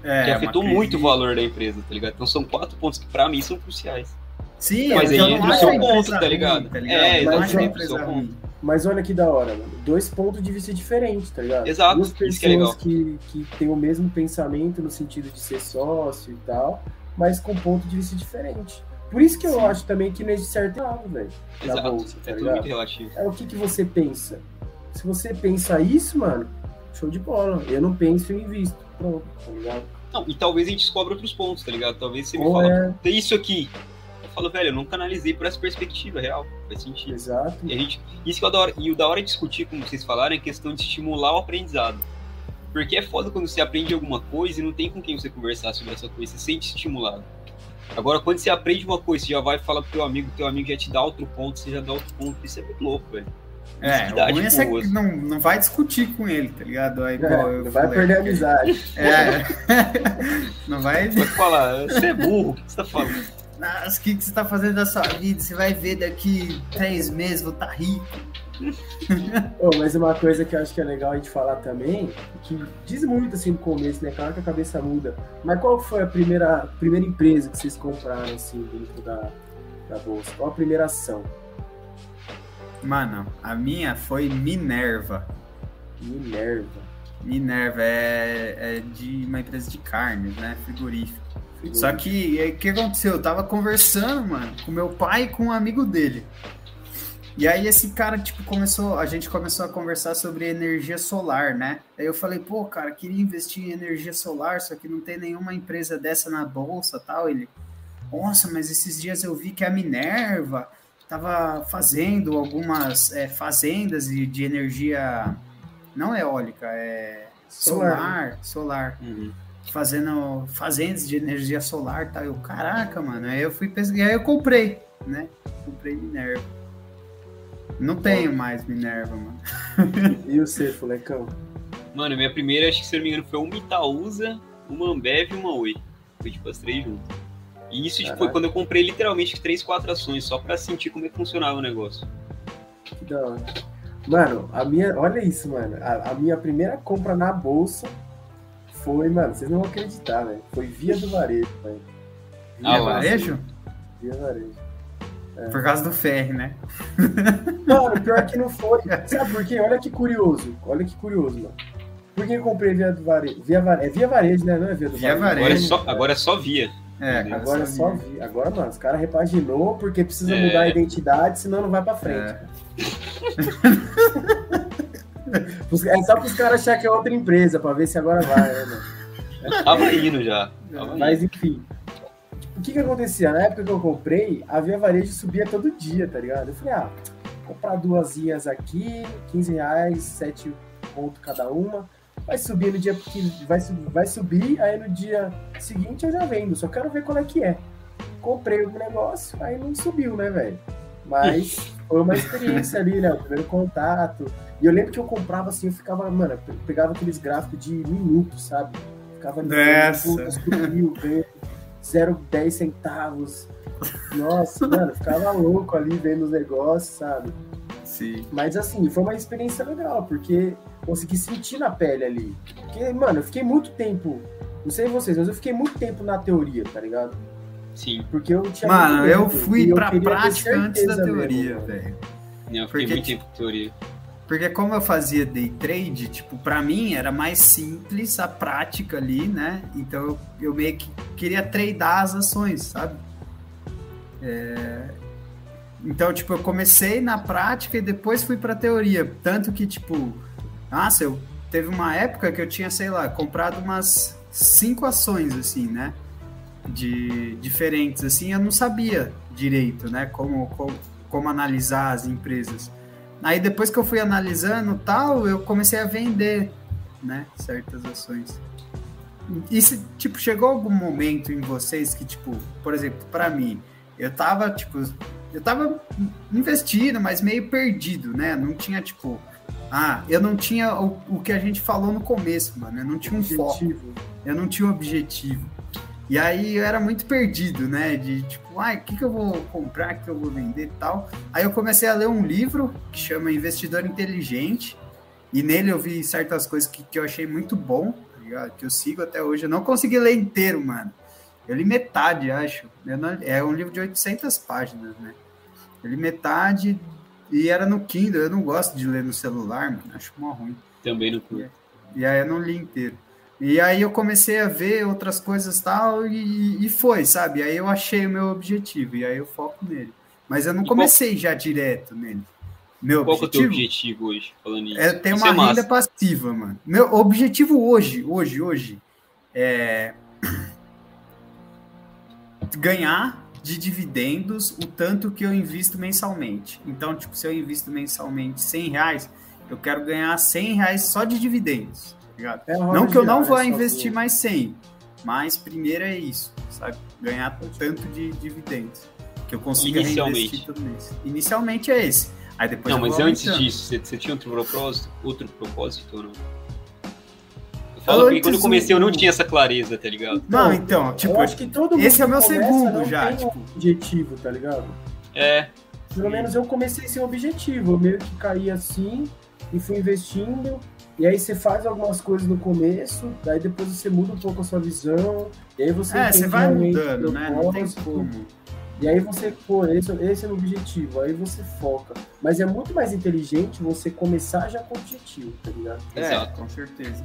É, que afetou crise... muito o valor da empresa, tá ligado? Então são quatro pontos que para mim são cruciais. Sim, mas aí entra o seu ponto, tá ligado? tá ligado? É, exatamente, o seu ponto. Mas olha que da hora, mano. Dois pontos de vista diferentes, tá ligado? Exato, Duas pessoas que, é que, que têm o mesmo pensamento no sentido de ser sócio e tal, mas com ponto de vista diferente. Por isso que eu Sim. acho também que não existe certo e errado, velho. Exato, bolsa, tá é tudo muito relativo. É o que, que você pensa. Se você pensa isso, mano, show de bola. Eu não penso e invisto. Pronto, tá ligado? Não, e talvez a gente descobra outros pontos, tá ligado? Talvez você me fala, é... tem isso aqui. Eu falo, velho, eu nunca analisei por essa perspectiva real. Faz sentido. Exato. E, a gente, isso que eu adoro. E o da hora de discutir, como vocês falaram, é questão de estimular o aprendizado. Porque é foda quando você aprende alguma coisa e não tem com quem você conversar sobre essa coisa, você se sente estimulado. Agora, quando você aprende uma coisa, você já vai falar pro teu amigo, teu amigo já te dá outro ponto, você já dá outro ponto, isso é muito louco, velho. É, o ruim é que não, não vai discutir com ele, tá ligado? Aí, é, não vai perder a amizade. É. *laughs* não vai. Pode falar, você é burro, o que você tá falando? Nossa, o que, que você tá fazendo da sua vida? Você vai ver daqui três meses, vou estar tá rico. *laughs* oh, mas uma coisa que eu acho que é legal a gente falar também, que diz muito assim no começo, né? Claro que a cabeça muda. Mas qual foi a primeira, primeira empresa que vocês compraram assim dentro da, da bolsa? Qual a primeira ação? Mano, a minha foi Minerva. Minerva. Minerva é, é de uma empresa de carnes, né? Frigorífico. Só que o que aconteceu? Eu tava conversando, mano, com meu pai e com um amigo dele. E aí esse cara, tipo, começou, a gente começou a conversar sobre energia solar, né? Aí eu falei, pô, cara, queria investir em energia solar, só que não tem nenhuma empresa dessa na bolsa tal. Ele, nossa, mas esses dias eu vi que a Minerva estava fazendo algumas é, fazendas de, de, energia não eólica, é solar, solar. solar. Uhum. Fazendo fazendas de energia solar, tá? Eu, caraca, mano. Aí eu fui pesquisar, aí eu comprei, né? Comprei Minerva. Não tenho mais Minerva, mano. E o seu, Fulecão? Mano, minha primeira, acho que se eu não me engano, foi uma Itaúsa, uma Ambev e uma Oi. Foi tipo as três juntas. E isso tipo, foi quando eu comprei literalmente três, quatro ações, só pra sentir como é que funcionava o negócio. Que da hora. Mano, a minha. Olha isso, mano. A, a minha primeira compra na bolsa foi, mano, vocês não vão acreditar, velho. Foi via do varejo, velho. Ah, Via lá. varejo? Via varejo. Por causa do ferro, né? *laughs* Mano, pior que não foi. Sabe por quê? Olha que curioso. Olha que curioso, mano. Por que eu comprei via do varejo? Via varejo. É via varejo, né? Não é via do Via varejo. Agora é só, agora é só via. É, Agora é só via. Agora, mano, os caras repaginou porque precisa É. mudar a identidade, senão não vai pra frente. É. *laughs* *laughs* Os- É só pros caras acharem que é outra empresa, pra ver se agora vai, né, mano? *laughs* Tava indo já. Tava indo. Mas enfim. O que que acontecia? Na época que eu comprei, a Via Varejo subia todo dia, tá ligado? Eu falei, ah, vou comprar duas ias aqui, 15 reais, 7 pontos cada uma. Vai subir no dia que vai, vai subir, aí no dia seguinte eu já vendo, só quero ver qual é que é. Comprei o negócio, aí não subiu, né, velho? Mas *laughs* foi uma experiência ali, né? O primeiro contato. E eu lembro que eu comprava assim, eu ficava, mano, eu pegava aqueles gráficos de minutos, sabe? Ficava ali, Nessa. puta, subiu, veio 0,10 centavos. Nossa, mano, ficava louco ali vendo os negócios, sabe? Sim. Mas assim, foi uma experiência legal, porque consegui sentir na pele ali. Porque, mano, eu fiquei muito tempo, não sei vocês, mas eu fiquei muito tempo na teoria, tá ligado? Sim. Porque eu tinha Mano, eu fui eu pra ter prática antes da teoria, velho. Eu fiquei Porque, muito tempo com teoria. Porque como eu fazia day trade, tipo, pra mim era mais simples a prática ali, né? Então eu, eu meio que queria tradar as ações, sabe? É, Então, tipo, eu comecei na prática e depois fui pra teoria. Tanto que, tipo, nossa, eu teve uma época que eu tinha, sei lá, comprado umas cinco ações, assim, né? De diferentes, assim, eu não sabia direito, né? Como, como, como analisar as empresas. Aí depois que eu fui analisando tal, eu comecei a vender, né, certas ações. E se, tipo, chegou algum momento em vocês que, tipo, por exemplo, para mim, eu tava, tipo, eu tava investindo, mas meio perdido, né? Não tinha, tipo, ah, eu não tinha o, o que a gente falou no começo, mano. Eu não tinha um foco Objetivo. eu não tinha um objetivo. E aí eu era muito perdido, né? De tipo, ai, o que, que eu vou comprar, o que eu vou vender e tal. Aí eu comecei a ler um livro que chama Investidor Inteligente. E nele eu vi certas coisas que, que eu achei muito bom, tá ligado? Que eu sigo até hoje. Eu não consegui ler inteiro, mano. Eu li metade, acho. Não- é um livro de 800 páginas, né? Eu li metade e era no Kindle. Eu não gosto de ler no celular, mano. Acho mó ruim. Também no curto. E aí eu não li inteiro. E aí eu comecei a ver outras coisas tal e, e foi, sabe? Aí eu achei o meu objetivo e aí eu foco nele. Mas eu não comecei já direto nele. Meu Qual que é o teu objetivo objetivo hoje, falando nisso? é ter Isso uma é renda passiva, mano. Meu objetivo hoje, hoje, hoje, é ganhar de dividendos o tanto que eu invisto mensalmente. Então, tipo, se eu invisto mensalmente 100 reais, eu quero ganhar 100 reais só de dividendos, ligado? É Não que eu não vou Só investir que- mais 100, mas primeiro é isso, sabe? Ganhar tanto de dividendos que eu consiga Inicialmente. reinvestir todo mês. Inicialmente é esse. Aí depois Não, eu mas vou antes disso, você, você tinha outro propósito? Outro propósito ou não? Eu falo Antes quando eu comecei eu não tinha essa clareza, tá ligado? Não, então, tipo, eu acho que todo mundo esse é o meu que segundo já, um tipo. objetivo, tá ligado? É, Pelo menos eu comecei sem objetivo. Eu meio que caí assim e fui investindo. E aí você faz algumas coisas no começo, daí depois você muda um pouco a sua visão. E aí você é, você vai mudando, o né? Não tem como. E aí você, pô, esse, esse é o objetivo. Aí você foca. Mas é muito mais inteligente você começar já com o objetivo, tá ligado? É, Exato. com certeza.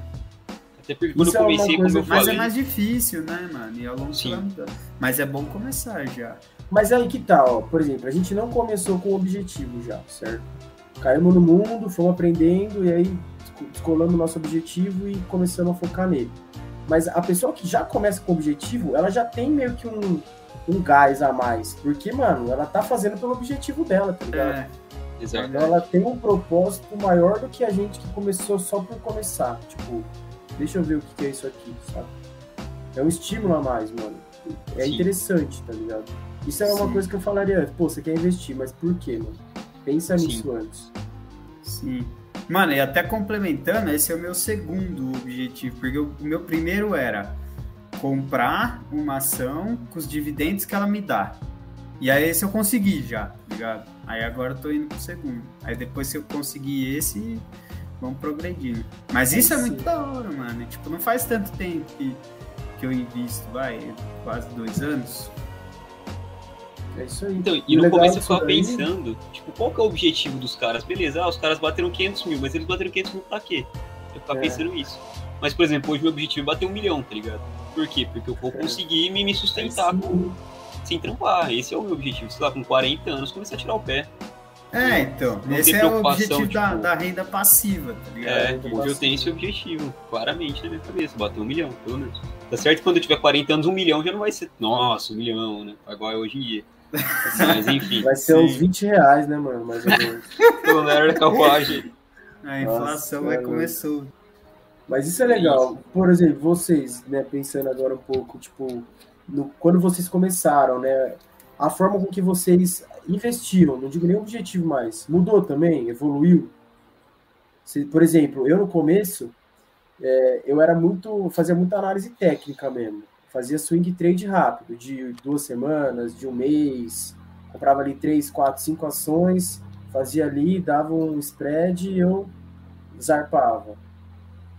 até porque quando Isso eu é uma comecei, como coisa- eu Mas falei, é mais difícil, né, mano? E ao longo Sim. mudando. Mas é bom começar já. Mas aí que tá, ó. Por exemplo, a gente não começou com objetivo já, certo? Caímos no mundo, fomos aprendendo e aí descolamos o nosso objetivo e começamos a focar nele. Mas a pessoa que já começa com objetivo, ela já tem meio que um, um gás a mais. Porque, mano, ela tá fazendo pelo objetivo dela, tá ligado? É, exato. Então ela tem um propósito maior do que a gente que começou só por começar. Tipo, deixa eu ver o que é isso aqui, sabe? É um estímulo a mais, mano. É Sim. interessante, tá ligado? Isso é uma Sim. coisa que eu falaria antes. Pô, você quer investir, mas por quê, mano? Pensa Sim. nisso antes. Sim. Mano, e até complementando, esse é o meu segundo objetivo, porque o meu primeiro era comprar uma ação com os dividendos que ela me dá. E aí esse eu consegui já, tá ligado? Aí agora eu tô indo pro segundo. Aí depois se eu conseguir esse, vamos progredindo. Mas isso é muito da hora, mano. Tipo, não faz tanto tempo que, que eu invisto, vai, quase dois anos. É isso aí. Então, e no legal começo eu ficava daí- pensando, tipo, qual que é o objetivo dos caras? Beleza, ah, os caras bateram 500 mil, mas eles bateram 500 mil pra quê? Eu ficava É. pensando nisso. Mas, por exemplo, hoje meu objetivo é bater um milhão, tá ligado? Por quê? Porque eu vou conseguir me, me sustentar com, sem trampar. Esse é o meu objetivo. Sei lá, com 40 anos, começar a tirar o pé. É, então. Não esse é o objetivo da, tipo- da renda passiva, tá ligado? É, hoje eu tenho esse objetivo, claramente na minha cabeça, bater um milhão, pelo menos. Tá certo quando eu tiver 40 anos, um milhão já não vai ser, nossa, um milhão, né? Igual é hoje em dia. Mas enfim, Vai ser Sim. uns 20 reais, né, mano? Mais ou menos. pelo da carruagem. A inflação Nossa, vai mano. começou. Mas isso é legal. Por exemplo, vocês, né, pensando agora um pouco, tipo, no- quando vocês começaram, né, a forma com que vocês investiram, não digo nem objetivo mais, mudou também, evoluiu. Se- por exemplo, eu no começo, é, eu era muito, fazia muita análise técnica mesmo. Fazia swing trade rápido, de duas semanas, de um mês, comprava ali três, quatro, cinco ações, fazia ali, dava um spread e eu zarpava.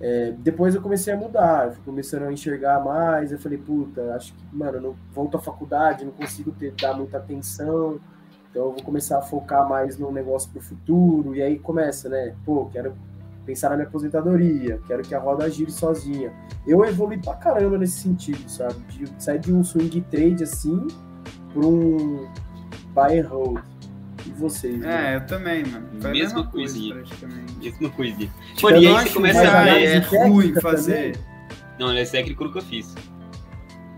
É, depois eu comecei a mudar, fui começando a enxergar mais, eu falei, puta, acho que, mano, não volto à faculdade, não consigo ter, dar muita atenção, então eu vou começar a focar mais no negócio pro futuro, e aí começa, né, pô, quero pensar na minha aposentadoria, quero que a roda gire sozinha. Eu evolui pra caramba nesse sentido, sabe, de sair de um swing trade assim, pra um buy and hold. E vocês, né? É, eu também, mano. Foi a Mesma mesma coisa, coisinha. praticamente. Mesma coisinha. Tipo, Mano, e aí você começa a é, ver. é técnica ruim também. fazer. Não, essa é que eu nunca fiz.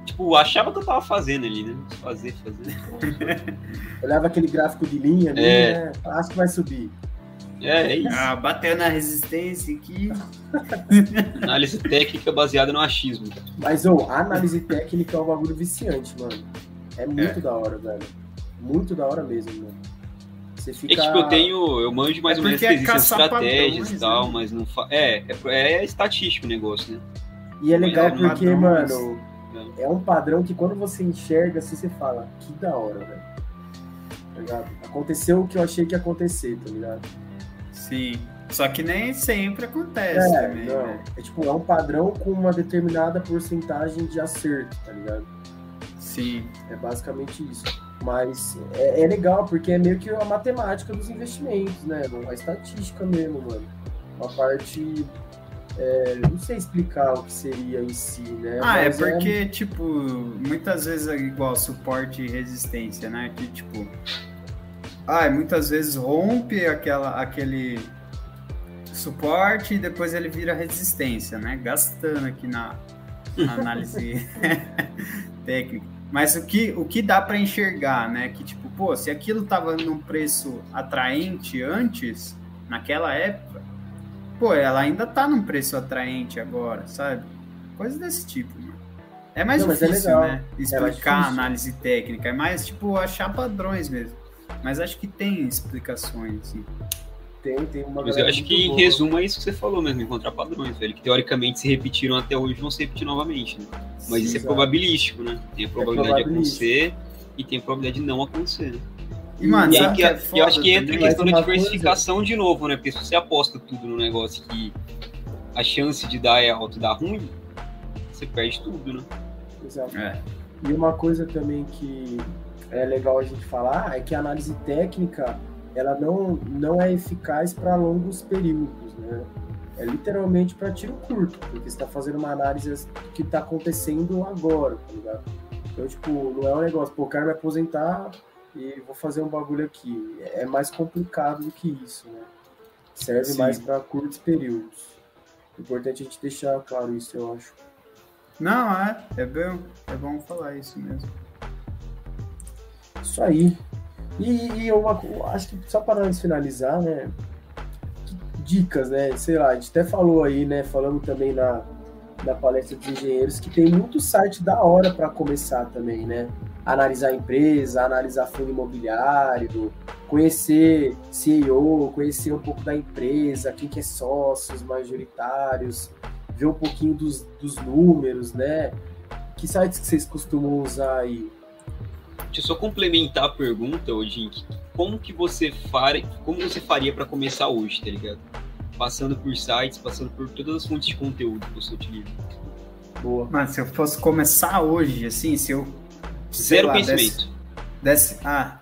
Tipo, achava que eu tava fazendo ali, né? Fazer, fazer. Olhava aquele gráfico de linha ali, É. né? Acho que vai subir. É, é isso. Ah, bateu na resistência aqui. Análise técnica baseada no achismo. Mas, ô, a análise técnica é um bagulho viciante, mano. É muito da hora, velho. Muito da hora mesmo, mano. Você É fica. que, tipo, eu tenho. Eu manjo mais É ou menos que é existem estratégias e tal, né? mas não fa... é, é, é estatístico o negócio, né? E é legal É, porque, padrões. mano, é um padrão que quando você enxerga, assim, você fala, que da hora, velho. Tá ligado? Aconteceu o que eu achei que ia acontecer, tá ligado? Sim. Só que nem sempre acontece É, também, não. né? É tipo, é um padrão com uma determinada porcentagem de acerto, tá ligado? Sim. É basicamente isso. Mas é, é legal, porque é meio que a matemática dos investimentos, né? A estatística mesmo, mano. Uma parte. é, não sei explicar o que seria em si, né? Ah, é Mas porque, tipo, muitas vezes é igual suporte e resistência, né? Que, tipo, ah, muitas vezes rompe aquela, aquele suporte e depois ele vira resistência, né? Gastando aqui na, na *laughs* análise *laughs* técnica. Mas o que, o que dá para enxergar, né? Que, tipo, pô, se aquilo tava num preço atraente antes, naquela época, pô, ela ainda tá num preço atraente agora, sabe? Coisa desse tipo, mano. É mais Não, é difícil, legal. né? Explicar difícil. a análise técnica. É mais, tipo, achar padrões mesmo. Mas acho que tem explicações, assim. Tem, tem uma Mas eu acho que, em boa. resumo, é isso que você falou mesmo, encontrar padrões, velho. Que teoricamente se repetiram até hoje vão se repetir novamente, né? Mas isso é Exato. probabilístico, né? Tem a probabilidade de probabilístico. acontecer e tem a probabilidade de não acontecer. né? E, mano, E aí que, é eu acho que entra a questão da uma coisa- diversificação de novo, né? Porque se você aposta tudo no negócio que a chance de dar é alta e dar ruim, você perde tudo, né? Exato. É. E uma coisa também que é legal a gente falar é que a análise técnica ela não, não é eficaz para longos períodos, né? É literalmente para tiro curto, porque você está fazendo uma análise do que está acontecendo agora, tá ligado? Então, tipo, não é um negócio, pô, eu quero me aposentar e vou fazer um bagulho aqui. É mais complicado do que isso, né? Serve Sim. mais para curtos períodos. Importante a gente deixar claro isso, eu acho. Não, é. É bom, é bom falar isso mesmo. Isso aí. E, e eu acho que só para finalizar, né? Dicas, né? Sei lá, a gente até falou aí, né? Falamos também na, na palestra dos engenheiros que tem muito site da hora para começar também, né? Analisar empresa, analisar fundo imobiliário, conhecer CEO, conhecer um pouco da empresa, quem que é sócios majoritários, ver um pouquinho dos, dos números, né? Que sites que vocês costumam usar aí? Deixa eu só complementar a pergunta, Odin. Como que você faria, como você faria para começar hoje, tá ligado? Passando por sites, passando por todas as fontes de conteúdo que você utiliza. Boa. Mas se eu fosse começar hoje, assim, se eu. Zero lá, conhecimento. Desse, desse, ah.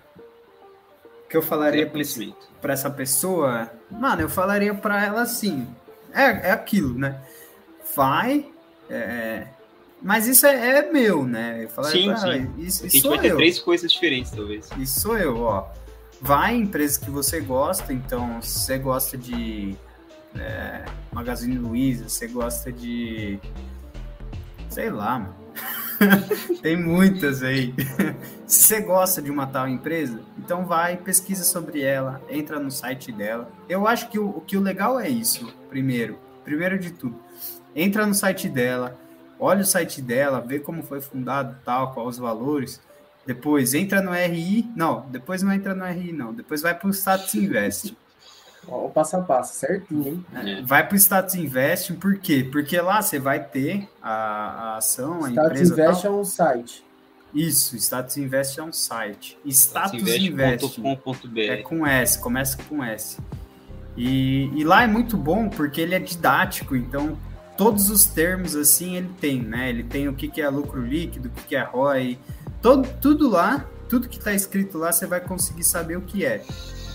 O que eu falaria para essa pessoa? Mano, eu falaria para ela assim. É, é aquilo, né? Vai. É, mas isso é, é, meu, né? Eu falaria sim, sim. Isso, isso a gente vai ter eu. três coisas diferentes, talvez. Isso sou eu, ó. Vai em empresas que você gosta, então se você gosta de é, Magazine Luiza, você gosta de. Sei lá, mano. *laughs* Tem muitas aí. *laughs* Se você gosta de uma tal empresa, então vai, pesquisa sobre ela, entra no site dela. Eu acho que o, que o legal é isso, primeiro. Primeiro de tudo, entra no site dela, olha o site dela, vê como foi fundado tal, quais os valores. Depois entra no RI. Não, depois não entra no RI, não. Depois vai para o Status Invest. *laughs* o passo a passo, certinho, hein? É, vai para o Status Invest, por quê? Porque lá você vai ter a, a ação, a Status empresa. Status Invest tal. é um site. Isso, Status Invest é um site. Status Invest é com S, começa com S. E, e lá é muito bom porque ele é didático, então todos os termos assim ele tem, né? Ele tem o que, que é lucro líquido, o que, que é ROI, todo, tudo lá, tudo que está escrito lá você vai conseguir saber o que é.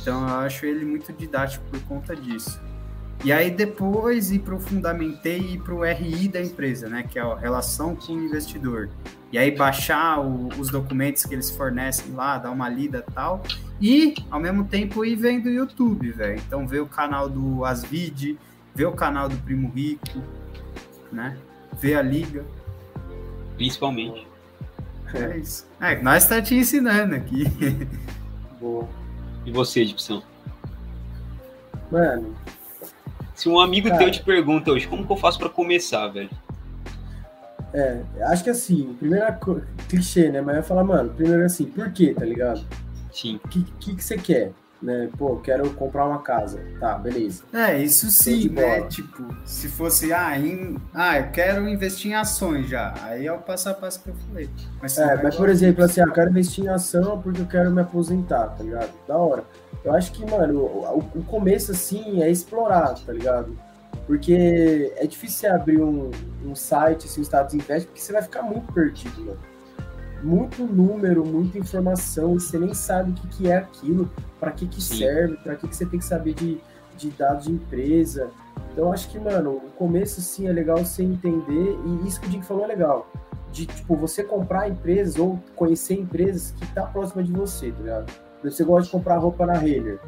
Então eu acho ele muito didático por conta disso. E aí depois ir para o Fundamentei e ir para o RI da empresa, né? Que é a relação com o investidor. E aí baixar o, os documentos que eles fornecem lá, dar uma lida tal. E, ao mesmo tempo, ir vendo o YouTube, velho. Então ver o canal do Asvid, ver o canal do Primo Rico, né? Ver a liga. Principalmente. É isso. É, nós tá te ensinando aqui. *laughs* Boa. E você, Edson? Mano, se um amigo Cara, teu te pergunta hoje, como que eu faço para começar, velho? É, acho que assim, primeiro clichê, né? Mas eu falar, mano, primeiro assim, por quê, tá ligado? Sim. O que, que, que você quer? Né? Pô, quero comprar uma casa. Tá, beleza. É, isso sim, né? Tipo, se fosse, ah, em, ah, eu quero investir em ações já. Aí é o passo a passo que eu falei. Mas é, mas por exemplo, assim, ah, eu quero investir em ação porque eu quero me aposentar, tá ligado? Da hora. Eu acho que, mano, o, o começo, assim, é explorar, tá ligado? Porque é difícil abrir um, um site, assim, um status invest, porque você vai ficar muito perdido, mano. Muito número, muita informação, e você nem sabe o que, que é aquilo, para que, que serve, para que, que você tem que saber de, de dados de empresa. Então, acho que, mano, o começo, sim, é legal você entender, e isso que o Dick falou é legal. De, tipo, você comprar empresas ou conhecer empresas que tá próxima de você, tá ligado? Você gosta de comprar roupa na Renner.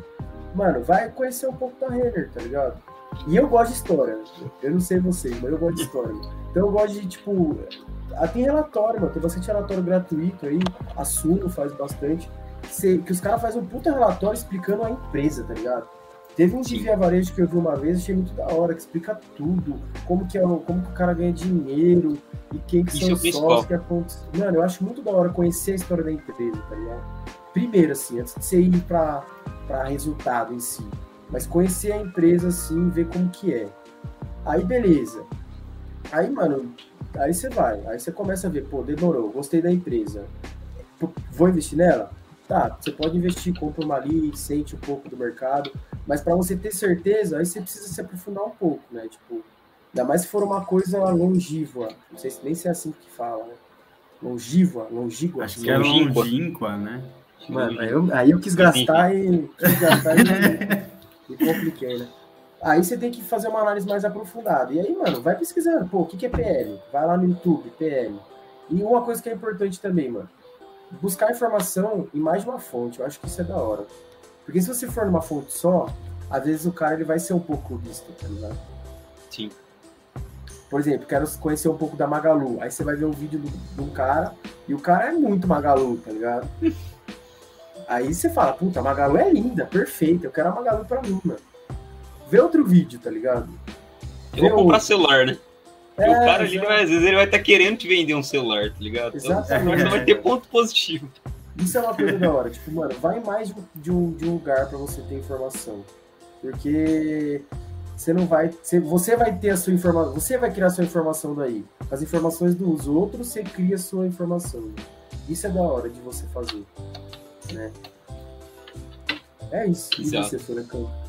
Mano, vai conhecer um pouco da Renner, tá ligado? E eu gosto de história. Eu não sei vocês, mas eu gosto de história. Então eu gosto de, tipo. Ah, tem relatório, mano. Tem bastante relatório gratuito aí. A Suno faz bastante. Que, os caras fazem um puta relatório explicando a empresa, tá ligado? Teve um de via varejo que eu vi uma vez, achei muito da hora, que explica tudo, como que, é, como que o cara ganha dinheiro e quem que Isso são é os sócios que acontecem. Mano, eu acho muito da hora conhecer a história da empresa, tá ligado? primeiro, assim, antes de você ir para resultado em si. Mas conhecer a empresa, assim, ver como que é. Aí, beleza. Aí, mano, aí você vai. Aí você começa a ver, pô, demorou, gostei da empresa. Vou investir nela? Tá, você pode investir, compra uma ali, sente um pouco do mercado. Mas para você ter certeza, aí você precisa se aprofundar um pouco, né? Tipo, ainda mais se for uma coisa longínqua. Não sei se nem se é assim que fala, né? Longínqua, longínqua. Acho que é longínqua, né? Mano, aí eu, aí eu quis gastar e. Quis gastar e, e *laughs* compliquei, né? Aí você tem que fazer uma análise mais aprofundada. E aí, mano, vai pesquisando. Pô, o que, que é PL? Vai lá no YouTube, PL. E uma coisa que é importante também, mano. Buscar informação em mais de uma fonte. Eu acho que isso é da hora. Porque se você for numa fonte só, às vezes o cara ele vai ser um pouco visto, tá ligado? Sim. Por exemplo, quero conhecer um pouco da Magalu. Aí você vai ver um vídeo de um cara e o cara é muito Magalu, tá ligado? *laughs* Aí você fala, puta, a Magalu é linda, perfeita, eu quero a Magalu pra mim, mano. Vê outro vídeo, tá ligado? Eu vou comprar celular, né? É, o cara ali, vai, às vezes, ele vai estar tá querendo te vender um celular, tá ligado? Exatamente. Então, vai ter ponto positivo. Isso é uma coisa da hora. Tipo, mano, vai mais de um, de um lugar para você ter informação. Porque você não vai. Você vai ter a sua informação. Você vai criar a sua informação daí. As informações dos outros, você cria a sua informação. Isso é da hora de você fazer. Né? É isso. Exato. E você, Furacão?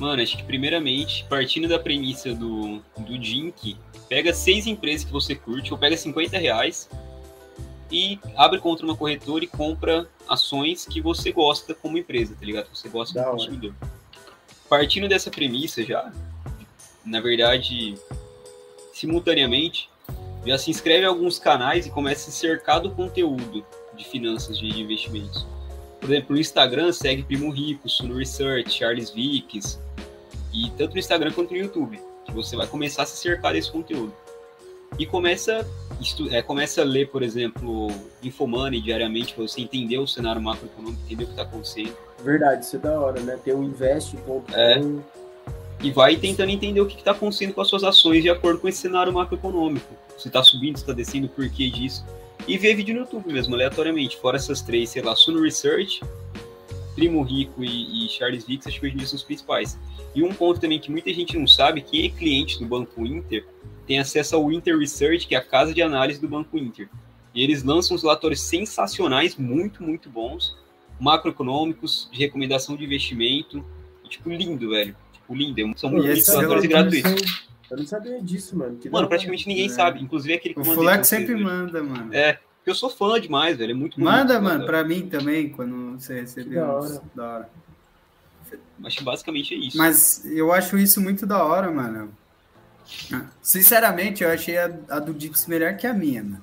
Mano, acho que primeiramente, partindo da premissa do, do Dink, pega seis empresas que você curte, ou pega 50 reais e abre contra uma corretora e compra ações que você gosta como empresa, tá ligado? Você gosta da como hora. consumidor. Partindo dessa premissa já, na verdade, simultaneamente, já se inscreve em alguns canais e começa a se cercar do conteúdo de finanças de investimentos. Por exemplo, no Instagram segue Primo Rico, Suno Research, Charles Vicks, e tanto no Instagram quanto no YouTube, que você vai começar a se cercar desse conteúdo. E começa, é, começa a ler, por exemplo, Infomoney diariamente, para você entender o cenário macroeconômico, entender o que está acontecendo. Verdade, isso é da hora, né? Tem o investe.com. É. E vai tentando entender o que está acontecendo com as suas ações de acordo com esse cenário macroeconômico. Se está subindo, se está descendo, por que disso. E ver vídeo no YouTube mesmo, aleatoriamente. Fora essas três, sei lá, Suno Research, Primo Rico e, e Charles Vicks, acho que hoje em dia são os principais. E um ponto também que muita gente não sabe, quem é cliente do Banco Inter tem acesso ao Inter Research, que é a casa de análise do Banco Inter. E eles lançam uns relatórios sensacionais, muito, muito bons, macroeconômicos, de recomendação de investimento. E, tipo, lindo, velho. Tipo, lindo. São E muitos esse relatórios gratuitos. São- Eu não sabia disso, mano. Que Mano, praticamente ninguém É. sabe, inclusive aquele que O Flex sempre velho. manda, mano. É, eu sou fã demais, velho. É muito bonito, Manda, mano, velho. pra mim também, quando você receber da uns. hora. Da hora. Acho que basicamente é isso. Mas eu acho isso muito da hora, mano. Sinceramente, eu achei a, a do Dips melhor que a minha, mano.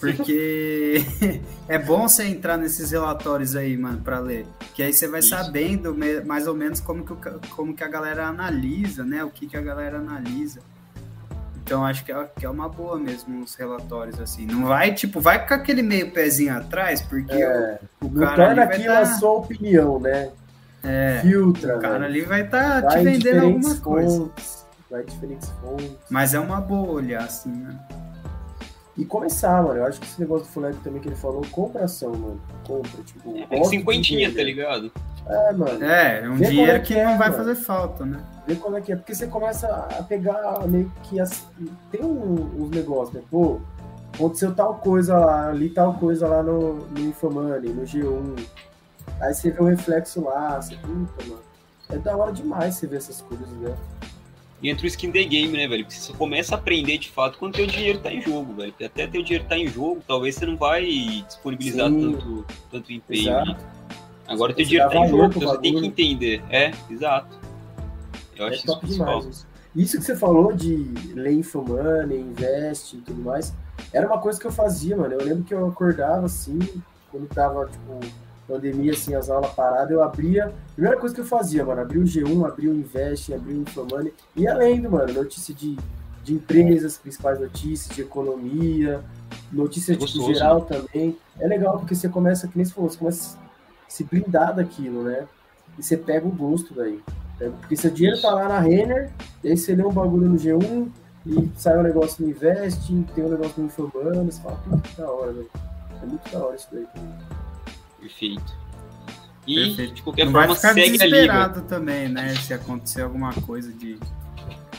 Porque *laughs* é bom você entrar nesses relatórios aí, mano, pra ler. Que aí você vai Isso. sabendo mais ou menos como que, o como que a galera analisa, né? O que, que a galera analisa. Então acho que é, que é uma boa mesmo os relatórios, assim. Não vai, tipo, vai com aquele meio pezinho atrás, porque É, o, o cara torna ali vai aquilo tá, a sua opinião, né? É, Filtra, o cara velho. ali vai estar Vai te vendendo alguma coisa. fontes. Vai diferentes fontes. Mas é uma boa olhar, assim, né? E começar, mano. Eu acho que esse negócio do Fulano também que ele falou, compra ação, mano. Compra, tipo. É, cinquentinha, tá ligado? É, mano. É, é um dinheiro é que que é, não vai mano. fazer falta, né? Vê qual é que é. Porque você começa a pegar meio que. As... Tem um- uns negócios, né? Pô, aconteceu tal coisa lá, ali tal coisa lá no, no Infomoney, no G1. Aí você vê o reflexo lá, você, puta, mano. É da hora demais você ver essas coisas, né? E entra o skin the game, né, velho? Porque você começa a aprender de fato quando teu dinheiro tá em jogo, velho. Porque até teu dinheiro tá em jogo, talvez você não vai disponibilizar Sim. tanto, tanto empenho ali. Agora teu Você dinheiro dá tá em jogo, então você tem que entender. É, exato. Eu É acho isso top principal. demais. Isso. Isso que você falou de ler Infomoney, investe e tudo mais, era uma coisa que eu fazia, mano. Eu lembro que eu acordava assim, quando tava, tipo, pandemia, assim, as aulas paradas, eu abria. Primeira coisa que eu fazia, mano, abria o G1, abria o Invest, abria o Infomoney, ia lendo, mano, notícia de, de empresas, principais notícias, de economia, notícia É tipo, geral também. É legal porque você começa, que nem você falou, você começa a se blindar daquilo, né? E você pega o gosto daí. É, Porque seu dinheiro tá lá na Renner, e aí você lê um bagulho no G1, e sai um negócio no Invest, tem um negócio no Infomano, você fala, puta que da hora, velho. É muito da hora isso daí também. Perfeito. E, Perfeito. de qualquer não vai forma, ficar segue a liga. desesperado também, né? Se acontecer alguma coisa de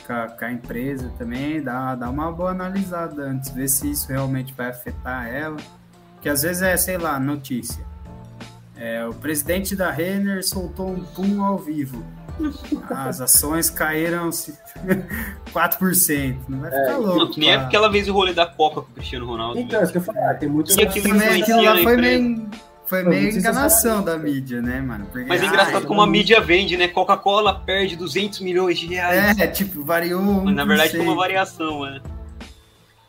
com a, com a empresa também, dá, dá uma boa analisada antes, ver se isso realmente vai afetar ela. Porque às vezes é, sei lá, notícia. É, o presidente da Renner soltou um pum ao vivo. *laughs* As ações caíram se- *laughs* 4%. Não vai ficar louco. Não, que nem é aquela vez o rolê da Coca com o Cristiano Ronaldo. Então, velho. isso que eu falei, ah, tem muito E aquilo Aquilo, lá na foi meio, foi meio enganação da mídia, né, mano? Porque, Mas é engraçado eu como a mídia vende, né? Coca-Cola perde 200 milhões de reais. É, tipo, variou. Mas na verdade foi uma 1%. variação, né?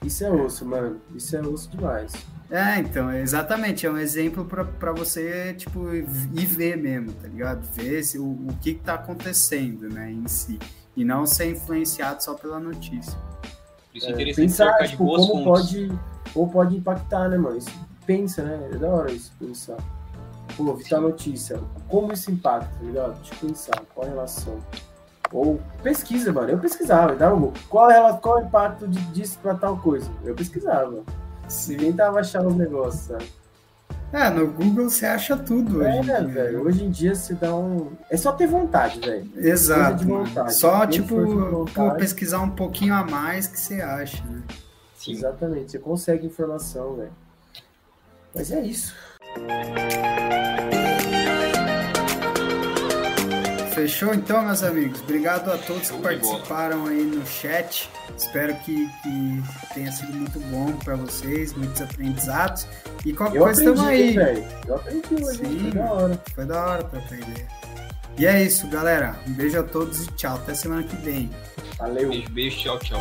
Isso é osso, mano. Isso é osso demais. É, então, exatamente. É um exemplo pra, pra você, tipo, ir ver mesmo, tá ligado? Ver se, o, o que, que tá acontecendo, né, em si. E não ser influenciado só pela notícia. Isso é É, interessante pensar, de tipo, como fontes. pode, ou pode impactar, né, mano? Isso, pensa, né? É da hora isso, pensar. Pô, vi tal Sim. notícia. Como isso impacta, tá ligado? Deixa eu pensar, qual a relação? Ou pesquisa, mano. Eu pesquisava, dava qual, é, qual é o impacto de, disso pra tal coisa? Eu pesquisava. Sim. Tentava achar os negócios, sabe? É, no Google você acha tudo é, hoje. É, velho. Hoje em dia você dá um. É só ter vontade, velho. Exato. Vontade. Só, tipo, pô, pesquisar um pouquinho a mais que você acha, né? Sim. Exatamente. Você consegue informação, velho. Mas é isso. Fechou então, meus amigos? Obrigado a todos que participaram aí no chat. Espero que, que tenha sido muito bom para vocês, muitos aprendizados. E qualquer eu coisa estamos aí. Véio. Eu aprendi hoje, Sim, foi da hora. Foi da hora para aprender. E é isso, galera. Um beijo a todos e tchau. Até semana que vem. Valeu. Beijo, beijo, tchau, tchau.